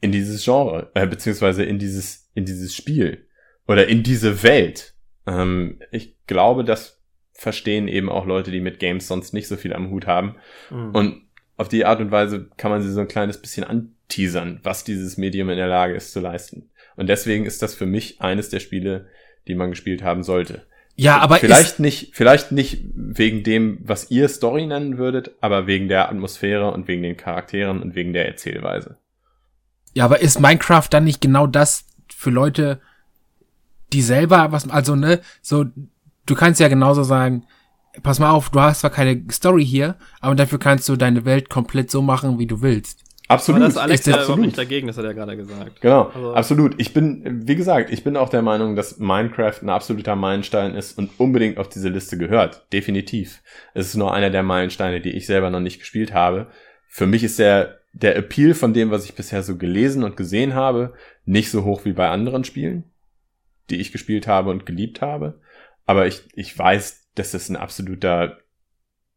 in dieses Genre, äh, beziehungsweise in dieses, in dieses Spiel oder in diese Welt. Ähm, ich glaube, das verstehen eben auch Leute, die mit Games sonst nicht so viel am Hut haben. Mhm. Und auf die Art und Weise kann man sie so ein kleines bisschen anteasern, was dieses Medium in der Lage ist zu leisten. Und deswegen ist das für mich eines der Spiele, die man gespielt haben sollte. Ja, aber vielleicht nicht, vielleicht nicht wegen dem, was ihr Story nennen würdet, aber wegen der Atmosphäre und wegen den Charakteren und wegen der Erzählweise. ja, aber ist Minecraft dann nicht genau das für Leute, die selber was, also ne, so, du kannst ja genauso sagen, pass mal auf, du hast zwar keine Story hier, aber dafür kannst du deine Welt komplett so machen, wie du willst. Absolut. Aber das ist Alex ist ja absolut. nicht dagegen, das hat er gerade gesagt. Genau, Also- absolut. Ich bin, wie gesagt, ich bin auch der Meinung, dass Minecraft ein absoluter Meilenstein ist und unbedingt auf diese Liste gehört. Definitiv. Es ist nur einer der Meilensteine, die ich selber noch nicht gespielt habe. Für mich ist der, der Appeal von dem, was ich bisher so gelesen und gesehen habe, nicht so hoch wie bei anderen Spielen, die ich gespielt habe und geliebt habe. Aber ich, ich weiß, dass es ein absoluter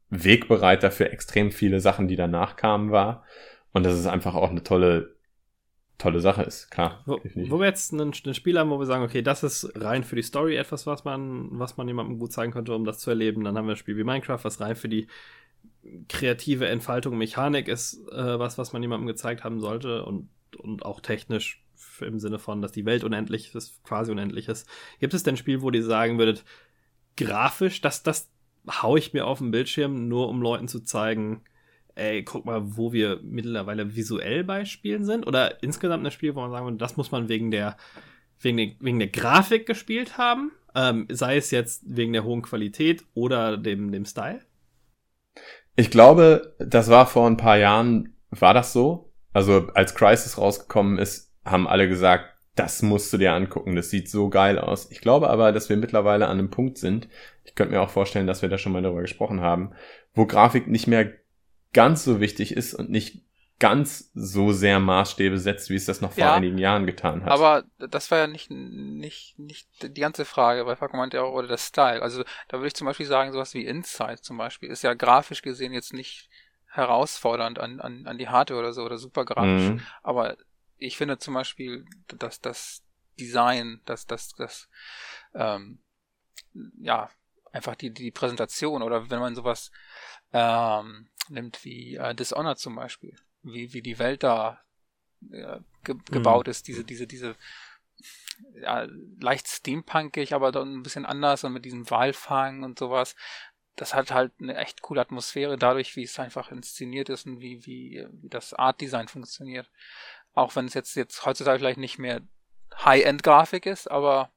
Wegbereiter für extrem viele Sachen, die danach kamen, war. Und dass es einfach auch eine tolle, tolle Sache ist, klar. Wo, wo wir jetzt einen, einen Spiel haben, wo wir sagen, okay, das ist rein für die Story etwas, was man, was man jemandem gut zeigen könnte, um das zu erleben. Dann haben wir ein Spiel wie Minecraft, was rein für die kreative Entfaltung Mechanik ist, äh, was, was man jemandem gezeigt haben sollte und, und auch technisch im Sinne von, dass die Welt unendlich ist, quasi unendlich ist. Gibt es denn ein Spiel, wo ihr sagen würdet, grafisch, das, das hau ich mir auf den Bildschirm, nur um Leuten zu zeigen, ey, guck mal, wo wir mittlerweile visuell bei Spielen sind? Oder insgesamt ein Spiel, wo man sagen würde, das muss man wegen der, wegen der, wegen der Grafik gespielt haben? Ähm, sei es jetzt wegen der hohen Qualität oder dem, dem Style? Ich glaube, das war vor ein paar Jahren, war das so? Also als Crisis rausgekommen ist, haben alle gesagt, das musst du dir angucken, das sieht so geil aus. Ich glaube aber, dass wir mittlerweile an einem Punkt sind, ich könnte mir auch vorstellen, dass wir da schon mal darüber gesprochen haben, wo Grafik nicht mehr ganz so wichtig ist und nicht ganz so sehr Maßstäbe setzt, wie es das noch vor Ja, einigen Jahren getan hat. Aber das war ja nicht, nicht, nicht die ganze Frage, weil Falco meinte ja auch, oder der Style. Also da würde ich zum Beispiel sagen, sowas wie Inside zum Beispiel ist ja grafisch gesehen jetzt nicht herausfordernd an, an, an die Hardware oder so oder super grafisch. Mhm. Aber ich finde zum Beispiel, dass das Design, dass das, das, ähm, ja, einfach die, die Präsentation oder wenn man sowas ähm, nimmt wie äh, Dishonored zum Beispiel, wie, wie die Welt da äh, ge gebaut ist, diese, diese, diese ja, leicht steampunkig, aber dann ein bisschen anders und mit diesem Walfang und sowas. Das hat halt eine echt coole Atmosphäre dadurch, wie es einfach inszeniert ist und wie, wie, wie das Art-Design funktioniert. Auch wenn es jetzt, jetzt heutzutage vielleicht nicht mehr High-End-Grafik ist, aber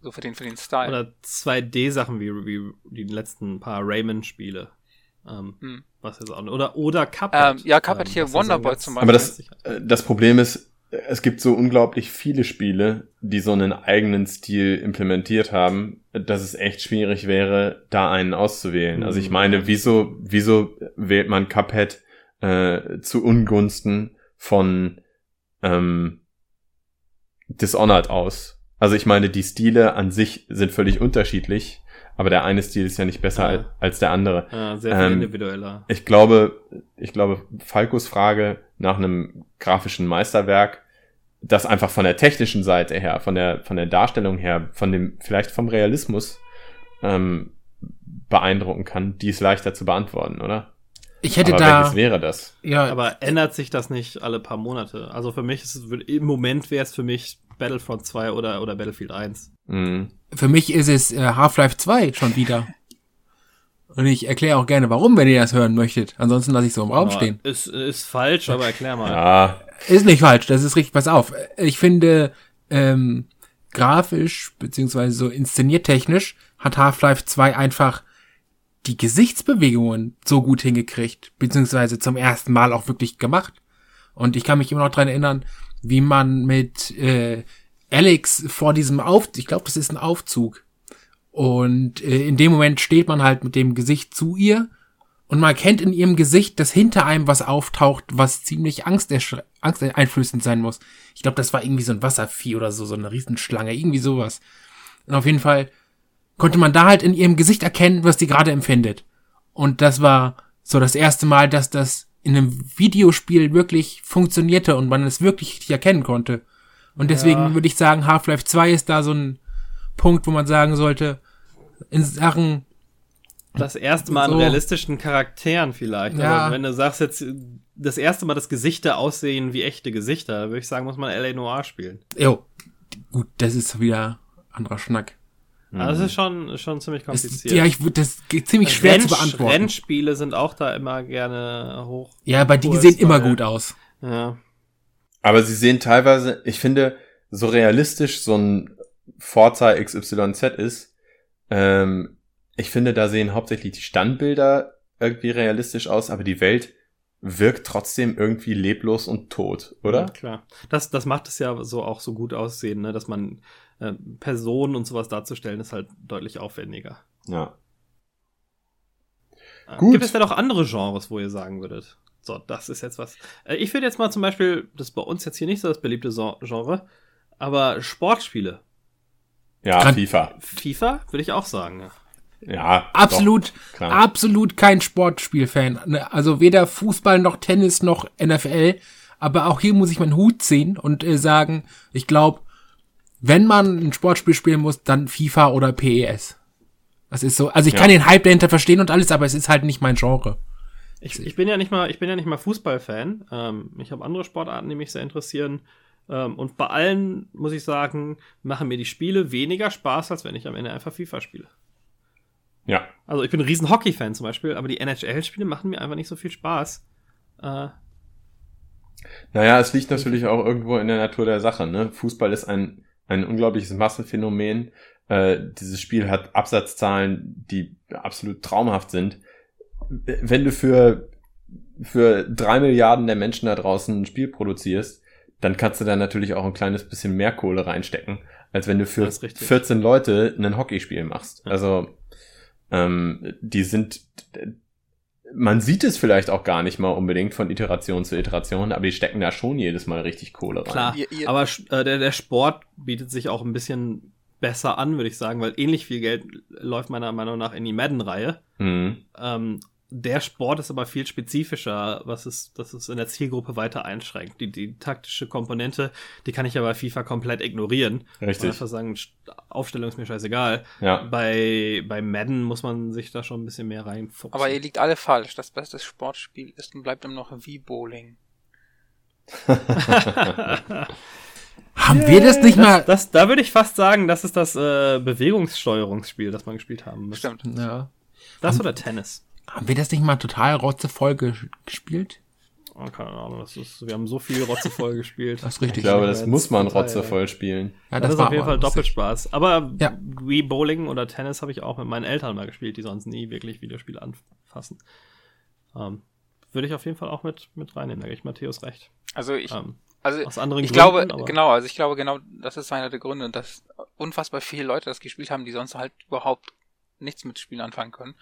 so für den, für den Style. Oder 2D-Sachen wie, wie die letzten paar Rayman-Spiele. Ähm, Hm. was jetzt auch, oder, oder Cuphead. Ähm, ja, Cuphead hier, was ja Wonderboy zum Aber das, äh, das Problem ist, es gibt so unglaublich viele Spiele, die so einen eigenen Stil implementiert haben, dass es echt schwierig wäre, da einen auszuwählen. Also ich Mhm. meine, wieso, wieso wählt man Cuphead äh, zu Ungunsten von ähm, Dishonored aus? Also ich meine, die Stile an sich sind völlig unterschiedlich, aber der eine Stil ist ja nicht besser als, als der andere. Ja, sehr viel ähm, individueller. Ich glaube, ich glaube, Falkos Frage nach einem grafischen Meisterwerk, das einfach von der technischen Seite her, von der, von der Darstellung her, von dem, vielleicht vom Realismus, ähm, beeindrucken kann, die ist leichter zu beantworten, oder? Ich hätte Aber da, welches wäre das? ja, Aber ändert sich das nicht alle paar Monate? Also für mich ist es, im Moment wäre es für mich Battlefront 2 oder, oder Battlefield 1. Mhm. für mich ist es äh, Half-Life 2 schon wieder. Und ich erkläre auch gerne, warum, wenn ihr das hören möchtet. Ansonsten lasse ich so im Raum Aber stehen. Ist, ist falsch, aber erklär mal. Ja, Ist nicht falsch, das ist richtig. Pass auf. Ich finde, ähm, grafisch, beziehungsweise so inszeniertechnisch, hat Half-Life 2 einfach die Gesichtsbewegungen so gut hingekriegt, beziehungsweise zum ersten Mal auch wirklich gemacht. Und ich kann mich immer noch dran erinnern, wie man mit äh, Alex vor diesem Auf, ich glaube, das ist ein Aufzug. Und äh, in dem Moment steht man halt mit dem Gesicht zu ihr und man erkennt in ihrem Gesicht, dass hinter einem was auftaucht, was ziemlich angsteinflößend sein muss. Ich glaube, das war irgendwie so ein Wasservieh oder so, so eine Riesenschlange, irgendwie sowas. Und auf jeden Fall konnte man da halt in ihrem Gesicht erkennen, was die gerade empfindet. Und das war so das erste Mal, dass das in einem Videospiel wirklich funktionierte und man es wirklich richtig erkennen konnte. Und deswegen Ja. würde ich sagen, Half-Life 2 ist da so ein Punkt, wo man sagen sollte, in Sachen Das erste Mal an So. realistischen Charakteren vielleicht. Ja. Aber wenn du sagst jetzt, das erste Mal, dass Gesichter aussehen wie echte Gesichter, würde ich sagen, muss man L.A. Noir spielen. Jo, gut, das ist wieder anderer Schnack. Also das ist schon, schon ziemlich kompliziert. ja, ich würde das geht ziemlich schwer zu Renn- beantworten. Rennspiele sind auch da immer gerne hoch. ja, aber die sehen immer gut aus. Ja. aber sie sehen teilweise, ich finde, so realistisch so ein Forza XYZ ist, ähm, ich finde, da sehen hauptsächlich die Standbilder irgendwie realistisch aus, aber die Welt wirkt trotzdem irgendwie leblos und tot, Ja, oder? klar. Das, das macht es ja so auch so gut aussehen, ne? dass man äh, Personen und sowas darzustellen, ist halt deutlich aufwendiger. Ja. Äh, Gut. Gibt es denn noch andere Genres, wo ihr sagen würdet? So, das ist jetzt was. Äh, ich würde jetzt mal zum Beispiel, das ist bei uns jetzt hier nicht so das beliebte Genre, aber Sportspiele. Ja, Kann- FIFA. FIFA würde ich auch sagen. ne? Ja. Absolut, Doch, absolut kein Sportspielfan. Ne, Also weder Fußball noch Tennis noch NFL. Aber auch hier muss ich meinen Hut ziehen und äh, sagen, ich glaube, wenn man ein Sportspiel spielen muss, dann FIFA oder PES. Das ist so, also ich Ja. kann den Hype dahinter verstehen und alles, aber es ist halt nicht mein Genre. Ich, ich bin ja nicht mal, ich bin ja nicht mal Fußballfan. Ähm, ich habe andere Sportarten, die mich sehr interessieren. Ähm, und bei allen muss ich sagen, machen mir die Spiele weniger Spaß, als wenn ich am Ende einfach FIFA spiele. Ja. Also ich bin ein riesen Hockey-Fan zum Beispiel, aber die NHL-Spiele machen mir einfach nicht so viel Spaß. Äh, Naja, es liegt natürlich auch irgendwo in der Natur der Sache. Ne? Fußball ist ein, ein unglaubliches Massenphänomen. Äh, dieses Spiel hat Absatzzahlen, die absolut traumhaft sind. Wenn du für, für drei Milliarden der Menschen da draußen ein Spiel produzierst, dann kannst du da natürlich auch ein kleines bisschen mehr Kohle reinstecken, als wenn du für Das ist richtig. 14 Leute ein Hockeyspiel machst. Ja. Also ähm, die sind man sieht es vielleicht auch gar nicht mal unbedingt von Iteration zu Iteration, aber die stecken da schon jedes Mal richtig Kohle rein. klar, aber äh, der, der Sport bietet sich auch ein bisschen besser an, würde ich sagen, weil ähnlich viel Geld läuft meiner Meinung nach in die Madden-Reihe. Mhm. Ähm, der Sport ist aber viel spezifischer, was es, das es in der Zielgruppe weiter einschränkt. Die, die taktische Komponente, die kann ich ja bei FIFA komplett ignorieren. Und Richtig. einfach sagen, St- Aufstellung ist mir scheißegal. Ja. Bei, bei Madden muss man sich da schon ein bisschen mehr reinfuchsen. Aber ihr liegt alle falsch. Das beste Sportspiel ist und bleibt immer noch wie Bowling. Haben wir das nicht mal? das, da würde ich fast sagen, das ist das äh, Bewegungssteuerungsspiel, das man gespielt haben muss. Stimmt. Ja. Das oder Tennis? Haben wir das nicht mal total rotzevoll ge gespielt? Oh, keine Ahnung, das ist, wir haben so viel rotzevoll gespielt. Das ist Ich richtig. glaube, das muss man rotzevoll spielen. Ja, Das, ist war auf jeden aber Fall lustig. Doppelspaß. Aber Ja. wie Bowling oder Tennis habe ich auch mit meinen Eltern mal gespielt, die sonst nie wirklich Videospiele anfassen. Ähm, würde ich auf jeden Fall auch mit, mit reinnehmen, da gebe ich Matthäus recht. Also ich, Ähm, also aus anderen ich Gründen, glaube, genau, also ich glaube genau, das ist einer der Gründe, dass unfassbar viele Leute das gespielt haben, die sonst halt überhaupt nichts mit Spielen anfangen können.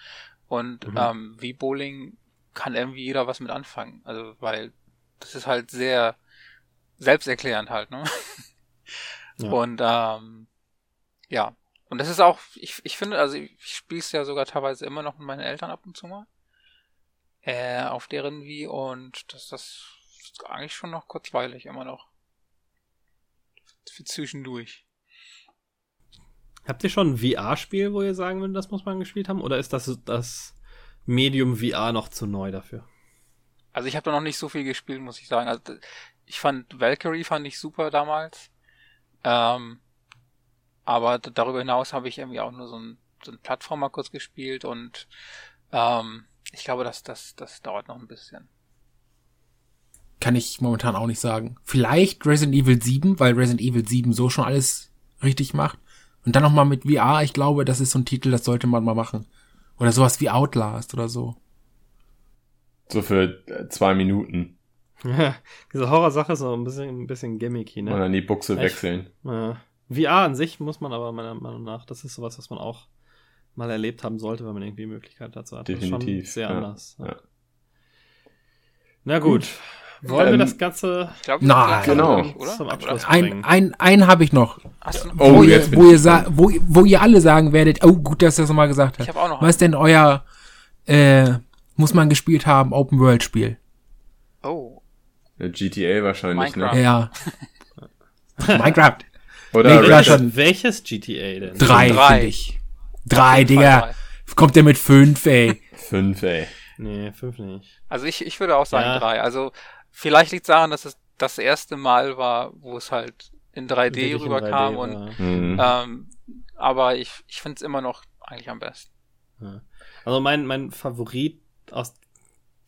Und Mhm. ähm, wie Bowling kann irgendwie jeder was mit anfangen. Also weil das ist halt sehr selbsterklärend halt, ne? Ja. Und ähm, ja. Und das ist auch, ich, ich finde, also ich spiele es ja sogar teilweise immer noch mit meinen Eltern ab und zu mal. Äh, auf deren wie und das, das ist eigentlich schon noch kurzweilig immer noch. Für zwischendurch. Habt ihr schon ein VR-Spiel, wo ihr sagen würdet, das muss man gespielt haben? Oder ist das das Medium VR noch zu neu dafür? Also ich habe da noch nicht so viel gespielt, muss ich sagen. Also ich fand Valkyrie fand ich super damals. Ähm, aber darüber hinaus habe ich irgendwie auch nur so ein, so ein Plattformer kurz gespielt und Ähm, ich glaube, das, das, das dauert noch ein bisschen. Kann ich momentan auch nicht sagen. Vielleicht Resident Evil 7, weil Resident Evil 7 so schon alles richtig macht. Und dann nochmal mit VR, ich glaube, das ist so ein Titel, das sollte man mal machen. Oder sowas wie Outlast oder so. So für äh, zwei Minuten. Ja, diese Horrorsache ist so ein bisschen, ein bisschen gimmicky, Und ne? dann die Buchse Echt? wechseln. Ja. VR an sich muss man aber meiner Meinung nach, das ist sowas, was man auch mal erlebt haben sollte, wenn man irgendwie die Möglichkeit dazu hat. Das ist Definitiv, schon sehr ja, anders. ja. Na gut. Wollen wir Ähm, das Ganze Nein. das- Genau. Oder? zum Abschluss Ein, bringen? ein, einen habe ich noch. Du, Oh, wo, ihr, wo, ihr wo, wo ihr alle sagen werdet, oh gut, dass ihr das nochmal gesagt ich habt. habe auch noch Was ist denn euer, äh, muss man gespielt haben, Open World Spiel? Oh, GTA wahrscheinlich, Minecraft. ne? Ja. Minecraft. Oder Nee, Dead. schon. Welches GTA denn? Drei, Drei. ich. Drei, Digga. drei. Kommt der mit fünf, ey. Fünf, ey. Nee, fünf nicht. Also ich, ich würde auch sagen Ja. drei. Also vielleicht liegt es daran, dass es das erste Mal war, wo es halt in 3D Wirklich in rüberkam 3D und. Mhm. ähm, aber ich, ich finde es immer noch eigentlich am besten. Also mein, mein Favorit aus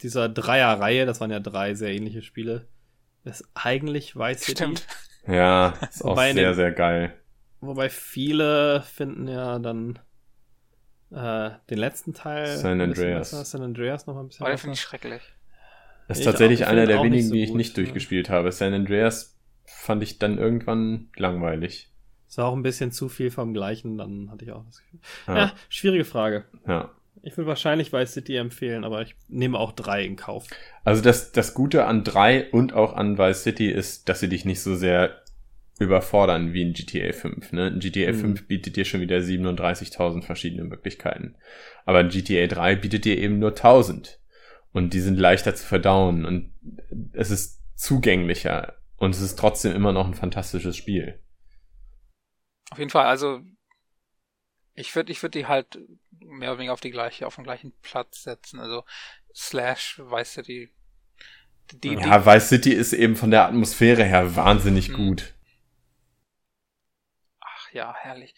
dieser Dreierreihe, das waren ja drei sehr ähnliche Spiele, ist eigentlich Vice City. Stimmt. Ja, ist auch sehr, den- sehr geil. Wobei viele finden ja dann äh, den letzten Teil San Andreas. San Andreas noch mal ein bisschen Aber den finde ich schrecklich. Das ist Ich tatsächlich auch. Einer der wenigen, so die ich gut, nicht ja. durchgespielt habe. San Andreas fand ich dann irgendwann langweilig. Ist auch ein bisschen zu viel vom Gleichen, dann hatte ich auch das Gefühl. Ja, Ja, schwierige Frage. ja. Ich würde wahrscheinlich Vice City empfehlen, aber ich nehme auch drei in Kauf. Also das, das Gute an 3 und auch an Vice City ist, dass sie dich nicht so sehr überfordern wie in GTA 5. Ne? In GTA Mhm. 5 bietet dir schon wieder 37.000 verschiedene Möglichkeiten. Aber in GTA 3 bietet dir eben nur 1000. Und die sind leichter zu verdauen und es ist zugänglicher. Und es ist trotzdem immer noch ein fantastisches Spiel. Auf jeden Fall, also ich würde ich würd die halt mehr oder weniger auf die gleiche, auf den gleichen Platz setzen. Also Slash, weißt du, die, die, Ja, Vice City ist eben von der Atmosphäre her wahnsinnig Mhm. gut. ach ja, herrlich.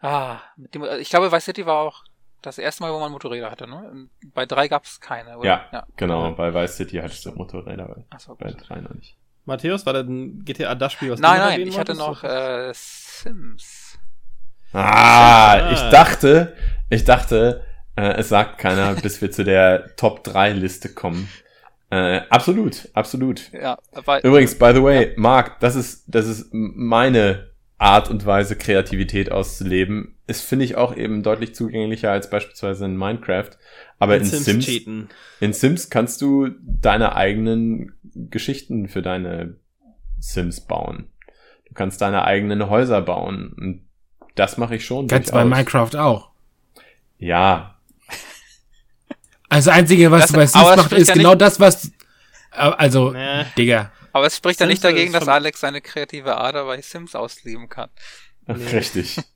Ah, mit dem, ich glaube, Vice City war auch das erste Mal, wo man Motorräder hatte, ne? Bei drei gab es keine, oder? Ja, ja. genau. Bei Vice City hattest du Motorräder, bei- Achso, bei. 3 noch nicht. Matthäus, war das ein GTA das Spiel, was Nein, du nein, erwähnen ich hatte noch äh, Sims. Ah, Ah. ich dachte, ich dachte, äh, es sagt keiner, bis wir zu der Top 3 Liste kommen. Äh, absolut, absolut. Ja, weil, Übrigens, by the way, Marc, das ist, das ist meine Art und Weise, Kreativität auszuleben. Ist, finde ich, auch eben deutlich zugänglicher als beispielsweise in Minecraft. Aber in, Sims, cheaten. in Sims kannst du deine eigenen Geschichten für deine Sims bauen. Du kannst deine eigenen Häuser bauen. Und das mache ich schon. Ganz bei. Minecraft auch. Ja, Also das Einzige, was Das- du bei Sims spricht ist ja genau das, was... äh, Also, Nee. Digga. Aber es spricht ja nicht dagegen, dass Alex seine kreative Ader bei Sims ausleben kann. richtig.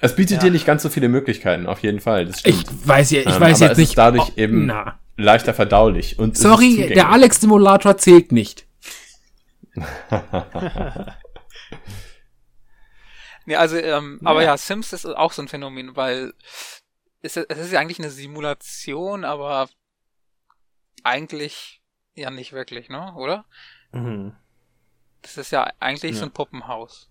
Es bietet Ja. dir nicht ganz so viele Möglichkeiten, auf jeden Fall. Das Ich stimmt. weiß ja, ich Ähm, weiß aber jetzt es nicht... ist dadurch oh, eben- Na. Leichter verdaulich. Und Sorry, der Alex-Simulator zählt nicht. Nee, also, ähm, aber Ja. ja, Sims ist auch so ein Phänomen, weil es, es ist ja eigentlich eine Simulation, aber eigentlich ja nicht wirklich, ne? Oder? Mhm. Das ist ja eigentlich Ja. so ein Puppenhaus.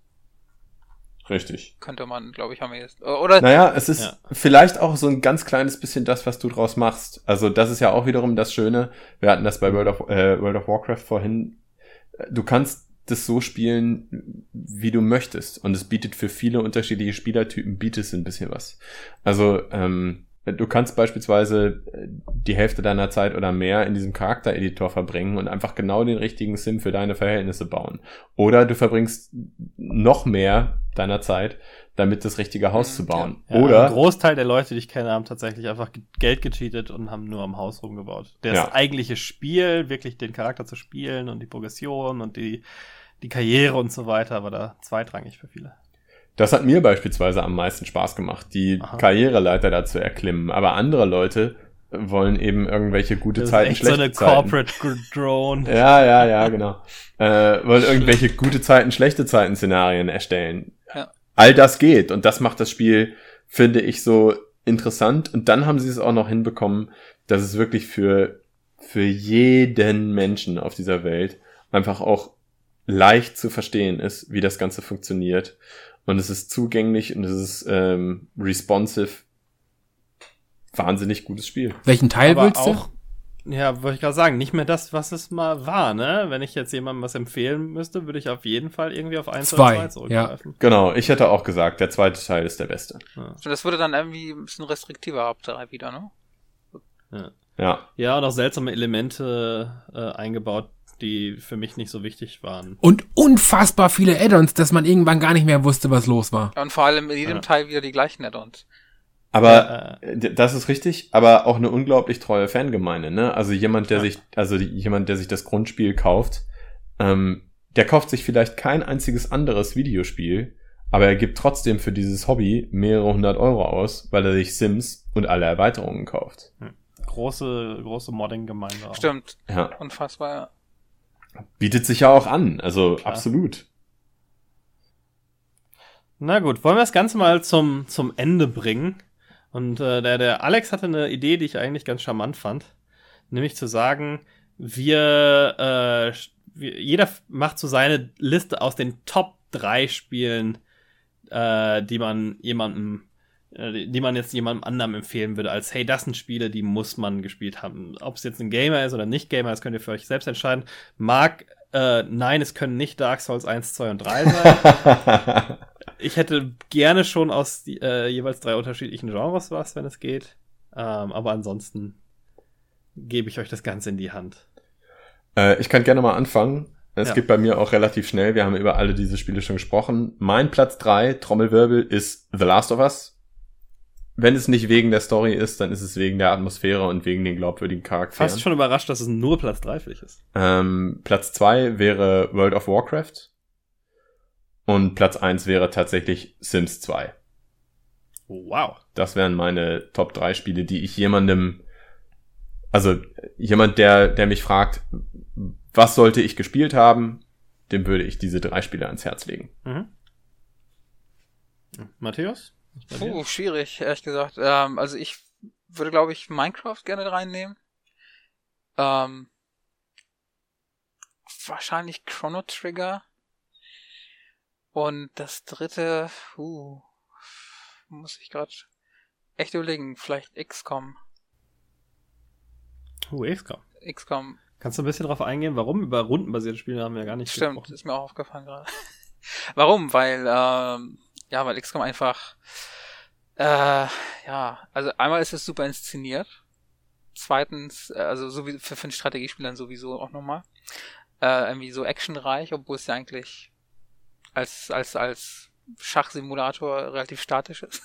Richtig. Könnte man, glaube ich, am ehesten. Oder? Naja, es ist Ja. vielleicht auch so ein ganz kleines bisschen das, was du draus machst. Also das ist ja auch wiederum das Schöne. Wir hatten das bei World of, äh, World of Warcraft vorhin. Du kannst das so spielen, wie du möchtest. Und es bietet für viele unterschiedliche Spielertypen, bietet es ein bisschen was. Also ähm, du kannst beispielsweise äh, die Hälfte deiner Zeit oder mehr in diesem Charaktereditor verbringen und einfach genau den richtigen Sim für deine Verhältnisse bauen. Oder du verbringst noch mehr deiner Zeit, damit das richtige Haus Mhm, zu bauen. Ja, Ein Oder Großteil der Leute, die ich kenne, haben tatsächlich einfach ge- Geld gecheatet und haben nur am Haus rumgebaut. Das Ja. eigentliche Spiel, wirklich den Charakter zu spielen und die Progression und die, die Karriere und so weiter, war da zweitrangig für viele. Das hat mir beispielsweise am meisten Spaß gemacht, die Aha. Karriereleiter da zu erklimmen. Aber andere Leute wollen eben irgendwelche gute Das Zeiten, ist echt so schlechte eine Zeiten. Corporate Gr- Drone. Ja, ja, ja, genau. Äh, wollen irgendwelche gute Zeiten, schlechte Zeiten Szenarien erstellen. Ja. All das geht und das macht das Spiel, finde ich, so interessant und dann haben sie es auch noch hinbekommen, dass es wirklich für, für jeden Menschen auf dieser Welt einfach auch leicht zu verstehen ist, wie das Ganze funktioniert. Und es ist zugänglich und es ist ähm, responsive. Wahnsinnig gutes Spiel. Welchen Teil Aber willst du? ja, wollte ich gerade sagen, nicht mehr das, was es mal war, ne? Wenn ich jetzt jemandem was empfehlen müsste, würde ich auf jeden Fall irgendwie auf 1 Zwei, oder 2 zurückgreifen. Genau, ich hätte auch gesagt, der zweite Teil ist der beste. Und das würde dann irgendwie ein bisschen restriktiver ab wieder, ne? Ja. Ja, und auch seltsame Elemente äh, eingebaut, die für mich nicht so wichtig waren. Und unfassbar viele Add-ons, dass man irgendwann gar nicht mehr wusste, was los war. Und vor allem in jedem Ja. Teil wieder die gleichen Add-ons. Aber äh, das ist richtig, aber auch eine unglaublich treue Fangemeinde, ne? Also jemand, der Ja. sich, also die, jemand, der sich das Grundspiel kauft, ähm, der kauft sich vielleicht kein einziges anderes Videospiel, aber er gibt trotzdem für dieses Hobby mehrere hundert Euro aus, weil er sich Sims und alle Erweiterungen kauft. Große, große Modding-Gemeinde. Stimmt, Ja. unfassbar. Bietet sich ja auch an, also Klar. absolut. Na gut, wollen wir das Ganze mal zum, zum Ende bringen? Und äh, der, der Alex hatte eine Idee, die ich eigentlich ganz charmant fand. Nämlich zu sagen, wir, äh, wir jeder macht so seine Liste aus den Top 3 Spielen, äh, die man jemandem, die die man jetzt jemandem anderem empfehlen würde, als hey, das sind Spiele, die muss man gespielt haben. Ob es jetzt ein Gamer ist oder nicht Gamer, das könnt ihr für euch selbst entscheiden. Mag, äh, nein, es können nicht Dark Souls 1, 2 und 3 sein. Ich hätte gerne schon aus die, äh, jeweils drei unterschiedlichen Genres was, wenn es geht. Ähm, aber ansonsten gebe ich euch das Ganze in die Hand. Äh, ich kann gerne mal anfangen. Es Ja. geht bei mir auch relativ schnell. Wir haben über alle diese Spiele schon gesprochen. Mein Platz drei Trommelwirbel, ist The Last of Us. Wenn es nicht wegen der Story ist, dann ist es wegen der Atmosphäre und wegen den glaubwürdigen Charakteren. Fast schon überrascht, dass es nur Platz 3 für dich ist. Ähm, Platz zwei wäre World of Warcraft. Und Platz eins wäre tatsächlich Sims 2. Wow. Das wären meine Top 3 Spiele, die ich jemandem, also jemand, der, der mich fragt, was sollte ich gespielt haben, dem würde ich diese drei Spiele ans Herz legen. Mhm. Matthäus? Puh, schwierig, ehrlich gesagt. Ähm, also ich würde, glaube ich, Minecraft gerne reinnehmen. Ähm, wahrscheinlich Chrono Trigger. Und das dritte, uh, muss ich gerade echt überlegen, vielleicht XCOM. Uh, XCOM. XCOM, Kannst du ein bisschen drauf eingehen, warum? Über rundenbasierte Spiele haben wir ja gar nicht stimmt, gesprochen. ist mir auch aufgefallen gerade. Warum? Weil, ähm, ja, weil XCOM einfach, äh, ja, also einmal ist es super inszeniert. Zweitens, äh, also so wie für, für ein Strategiespiel dann sowieso auch nochmal. Äh, irgendwie so actionreich, obwohl es ja eigentlich als, als, als Schachsimulator relativ statisch ist.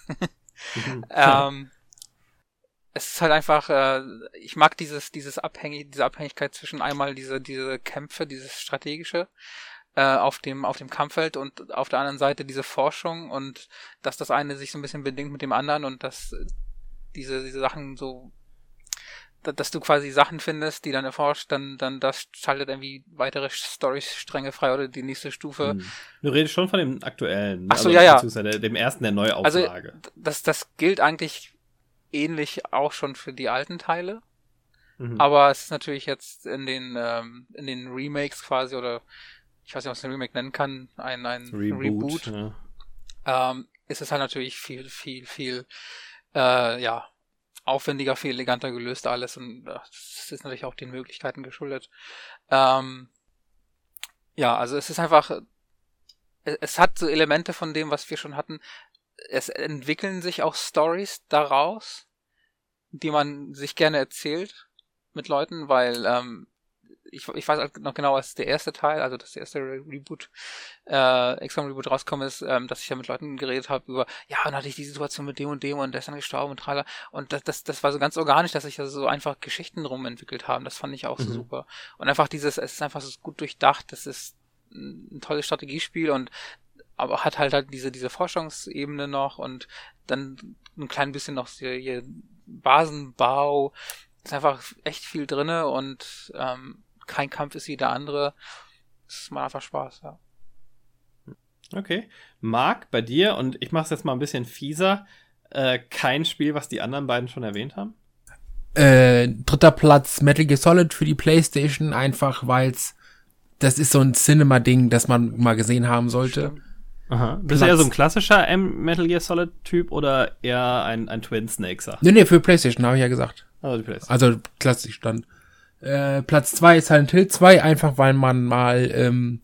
Mhm. ähm, es ist halt einfach, äh, ich mag dieses, dieses Abhängig, diese Abhängigkeit zwischen einmal diese, diese Kämpfe, dieses strategische, äh, auf dem, auf dem Kampffeld und auf der anderen Seite diese Forschung und dass das eine sich so ein bisschen bedingt mit dem anderen und dass diese, diese Sachen so, da- dass du quasi Sachen findest, die dann erforscht, dann, dann das schaltet irgendwie weitere Storystränge frei oder die nächste Stufe. Mhm. Du redest schon von dem aktuellen. ne? Ach so, ja, ja. beziehungsweise dem ersten der Neuauflage. Also, das, das gilt eigentlich ähnlich auch schon für die alten Teile. Mhm. Aber es ist natürlich jetzt in den, ähm, in den Remakes quasi oder ich weiß nicht, was man Remake nennen kann, ein, ein Reboot. Reboot, Ja. ähm, ist es halt natürlich viel, viel, viel, äh, ja, aufwendiger, viel eleganter gelöst alles und äh, das ist natürlich auch den Möglichkeiten geschuldet. Ähm, ja, also es ist einfach, es, es hat so Elemente von dem, was wir schon hatten. Es entwickeln sich auch Stories daraus, die man sich gerne erzählt mit Leuten, weil ähm, ich, ich weiß halt noch genau, als der erste Teil, also das erste Re Reboot, äh, XCOM Reboot rauskommen ist, ähm, dass ich ja mit Leuten geredet habe über, ja, dann hatte ich die Situation mit dem und dem und der ist dann gestorben und trailer. Und das, das, das war so ganz organisch, dass sich da so einfach Geschichten drum entwickelt haben. Das fand ich auch so Mhm. super. Und einfach dieses, es ist einfach so gut durchdacht, das ist ein tolles Strategiespiel und aber hat halt halt diese, diese Forschungsebene noch und dann ein klein bisschen noch hier, hier Basenbau. Ist einfach echt viel drinne und ähm, kein Kampf ist wie der andere. Es macht einfach Spaß, ja. Okay. Marc, bei dir, und ich mache es jetzt mal ein bisschen fieser, äh, kein Spiel, was die anderen beiden schon erwähnt haben? Äh, dritter Platz Metal Gear Solid für die Playstation, einfach weil's das ist so ein Cinema-Ding, das man mal gesehen haben sollte. Aha. Bist du eher so ein klassischer M Metal Gear Solid Typ oder eher ein, ein Twin Snakeser? Nee, nee, für Playstation, habe ich ja gesagt. Also die Playstation. Also klassisch dann. Äh, Platz zwei ist Silent Hill 2, einfach weil man mal ähm,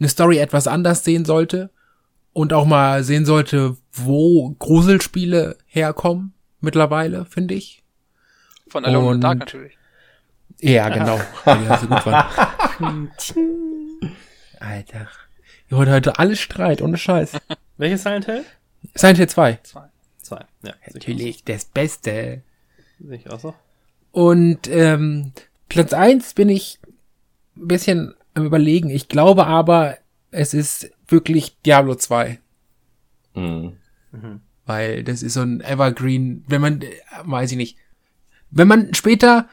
eine Story etwas anders sehen sollte und auch mal sehen sollte, wo Gruselspiele herkommen mittlerweile, finde ich. Von Alone in Dark natürlich. Ja, genau. Alter. Ihr wollt heute alles Streit, ohne Scheiß. Welches Silent Hill? Silent Hill 2. Zwei. Zwei. Ja, Natürlich das Beste. Sehe ich auch so. Und ähm, Platz eins bin ich ein bisschen am überlegen. Ich glaube aber, es ist wirklich Diablo 2. Mhm. Weil das ist so ein Evergreen, wenn man, äh, weiß ich nicht. Wenn man später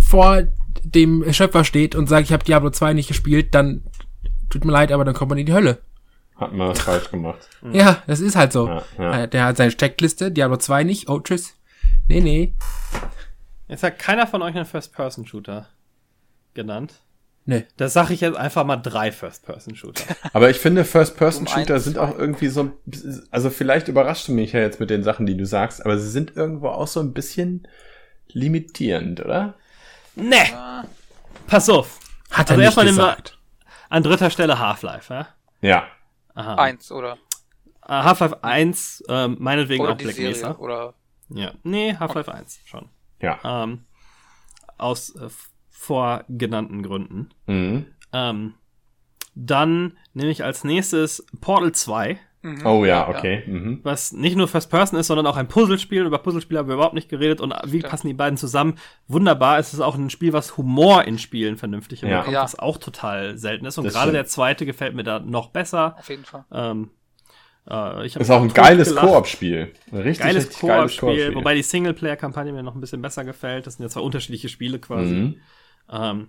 vor dem Schöpfer steht und sagt, ich habe Diablo 2 nicht gespielt, dann tut mir leid, aber dann kommt man in die Hölle. Hat man was falsch gemacht. Ja, das ist halt so. Ja, ja. Äh, Der hat seine Checkliste, Diablo 2 nicht, oh tschüss. Nee, nee. Jetzt hat keiner von euch einen First-Person-Shooter genannt. Nee. Da sage ich jetzt einfach mal drei First-Person-Shooter. Aber ich finde, Um First-Person-Shooter eins, sind auch irgendwie so, also vielleicht überrascht du mich ja jetzt mit den Sachen, die du sagst, aber sie sind irgendwo auch so ein bisschen limitierend, oder? nee, Ah, pass auf. Hat er Also nicht erstmal nehmen wir- gesagt. An dritter Stelle Half-Life, ja? Ja. Aha. eins oder, Äh, Half-Life 1, ähm, meinetwegen oder auch Black Serie Mesa. oder Ja. Nee, Half-Life 1 schon. Ja. Ähm, aus äh, vorgenannten Gründen. Mhm. Ähm, dann nehme ich als nächstes Portal 2, Mhm. Oh ja, okay. Mhm. was nicht nur First Person ist, sondern auch ein Puzzlespiel. Über Puzzlespiele haben wir überhaupt nicht geredet. Und wie Stimmt. passen die beiden zusammen? Wunderbar. Es ist auch ein Spiel, was Humor in Spielen vernünftig Ja. hinbekommt, Ja. was auch total selten ist. Und Das gerade stimmt. der zweite gefällt mir da noch besser. Auf jeden Fall. Ähm, äh, Ist auch ein geiles. Koop-Spiel. Ein Richtig, Geiles richtig geiles Koop-Spiel, wobei die Singleplayer-Kampagne mir noch ein bisschen besser gefällt. Das sind ja zwei unterschiedliche Spiele quasi. Mhm. Ähm,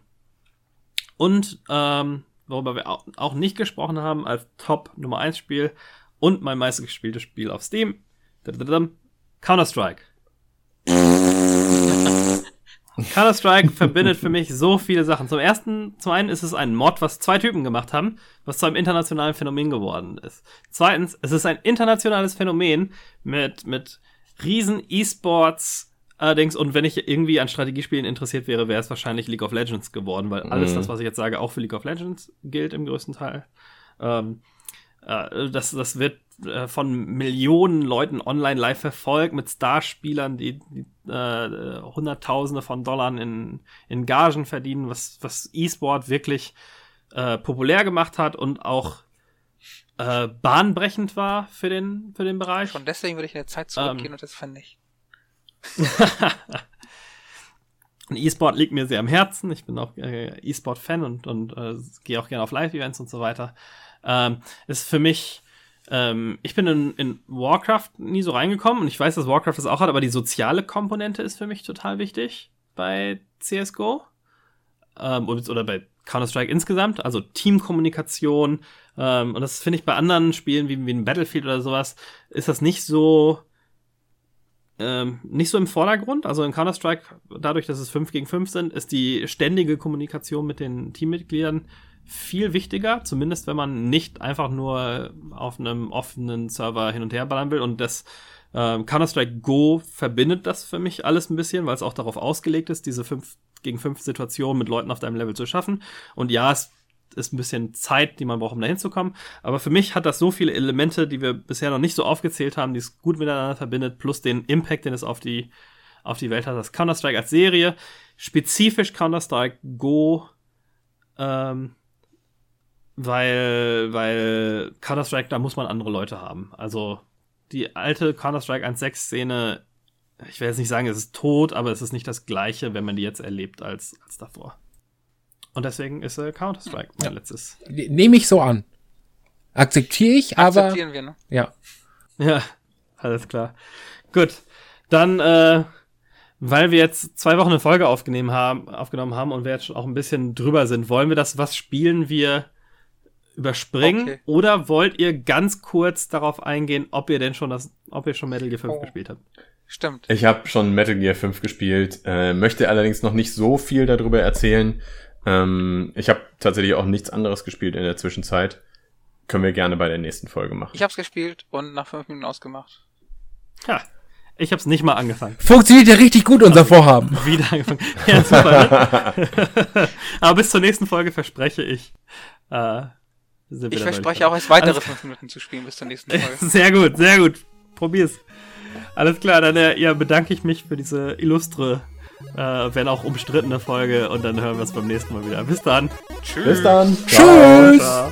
und ähm, worüber wir auch, nicht gesprochen haben, als Top Nummer 1 Spiel und mein meistgespieltes Spiel auf Steam, Counter-Strike. Counter-Strike verbindet für mich so viele Sachen. Zum ersten, zum einen ist es ein Mod, was zwei Typen gemacht haben, was zu einem internationalen Phänomen geworden ist. Zweitens, es ist ein internationales Phänomen mit, mit riesen E-Sports, allerdings, und wenn ich irgendwie an Strategiespielen interessiert wäre, wäre es wahrscheinlich League of Legends geworden, weil alles Mhm. das, was ich jetzt sage, auch für League of Legends gilt im größten Teil. Ähm, äh, das, das wird äh, von Millionen Leuten online live verfolgt mit Starspielern, die, die äh, Hunderttausende von Dollar in, in Gagen verdienen, was, was E-Sport wirklich äh, populär gemacht hat und auch äh, bahnbrechend war für den, für den Bereich. Schon deswegen würde ich in der Zeit zurückgehen Ähm. und das fände ich. E-Sport liegt mir sehr am Herzen. Ich bin auch äh, E-Sport-Fan und, und äh, gehe auch gerne auf Live-Events und so weiter. Ähm, ist für mich, ähm, ich bin in, in Warcraft nie so reingekommen und ich weiß, dass Warcraft das auch hat, aber die soziale Komponente ist für mich total wichtig bei CSGO. Ähm, oder bei Counter-Strike insgesamt, also Teamkommunikation. Ähm, und das finde ich bei anderen Spielen wie, wie ein Battlefield oder sowas, ist das nicht so ähm, nicht so im Vordergrund. Also in Counter-Strike, dadurch, dass es 5 gegen 5 sind, ist die ständige Kommunikation mit den Teammitgliedern viel wichtiger, zumindest wenn man nicht einfach nur auf einem offenen Server hin und her ballern will. Und das ähm, Counter-Strike Go verbindet das für mich alles ein bisschen, weil es auch darauf ausgelegt ist, diese 5 gegen 5 Situation mit Leuten auf deinem Level zu schaffen. Und ja, es ist ein bisschen Zeit, die man braucht, um da hinzukommen. Aber für mich hat das so viele Elemente, die wir bisher noch nicht so aufgezählt haben, die es gut miteinander verbindet, plus den Impact, den es auf die, auf die Welt hat. Das Counter-Strike als Serie, spezifisch Counter-Strike Go, ähm, weil, weil Counter-Strike, da muss man andere Leute haben. Also die alte Counter-Strike 1.6-Szene, ich will jetzt nicht sagen, es ist tot, aber es ist nicht das gleiche, wenn man die jetzt erlebt, als, als davor. Und deswegen ist äh, Counter-Strike mein letztes. Ne- Nehme ich so an. Akzeptiere ich, aber Akzeptieren wir, ne? ja. Ja, alles klar. Gut, dann, äh, weil wir jetzt zwei Wochen eine Folge aufgenommen haben, aufgenommen haben und wir jetzt auch ein bisschen drüber sind, wollen wir das, was spielen wir überspringen Okay. oder wollt ihr ganz kurz darauf eingehen, ob ihr denn schon das, ob ihr schon Metal Gear 5 Oh. gespielt habt? Stimmt. Ich habe schon Metal Gear 5 gespielt, äh, möchte allerdings noch nicht so viel darüber erzählen. Ähm, ich habe tatsächlich auch nichts anderes gespielt in der Zwischenzeit. Können wir gerne bei der nächsten Folge machen. Ich hab's gespielt und nach fünf Minuten ausgemacht. Ha, ich hab's nicht mal angefangen. Funktioniert ja richtig gut, unser Vorhaben. Wieder angefangen. Ja, super, ne? Aber bis zur nächsten Folge verspreche ich. Äh, Ich verspreche auch erst weitere Alles- fünf Minuten zu spielen bis zur nächsten Folge. Sehr gut, sehr gut. Probier's. Alles klar, dann äh, ja, bedanke ich mich für diese illustre, äh, wenn auch umstrittene Folge und dann hören wir uns beim nächsten Mal wieder. Bis dann. Tschüss. Bis dann. Tschüss. Ciao.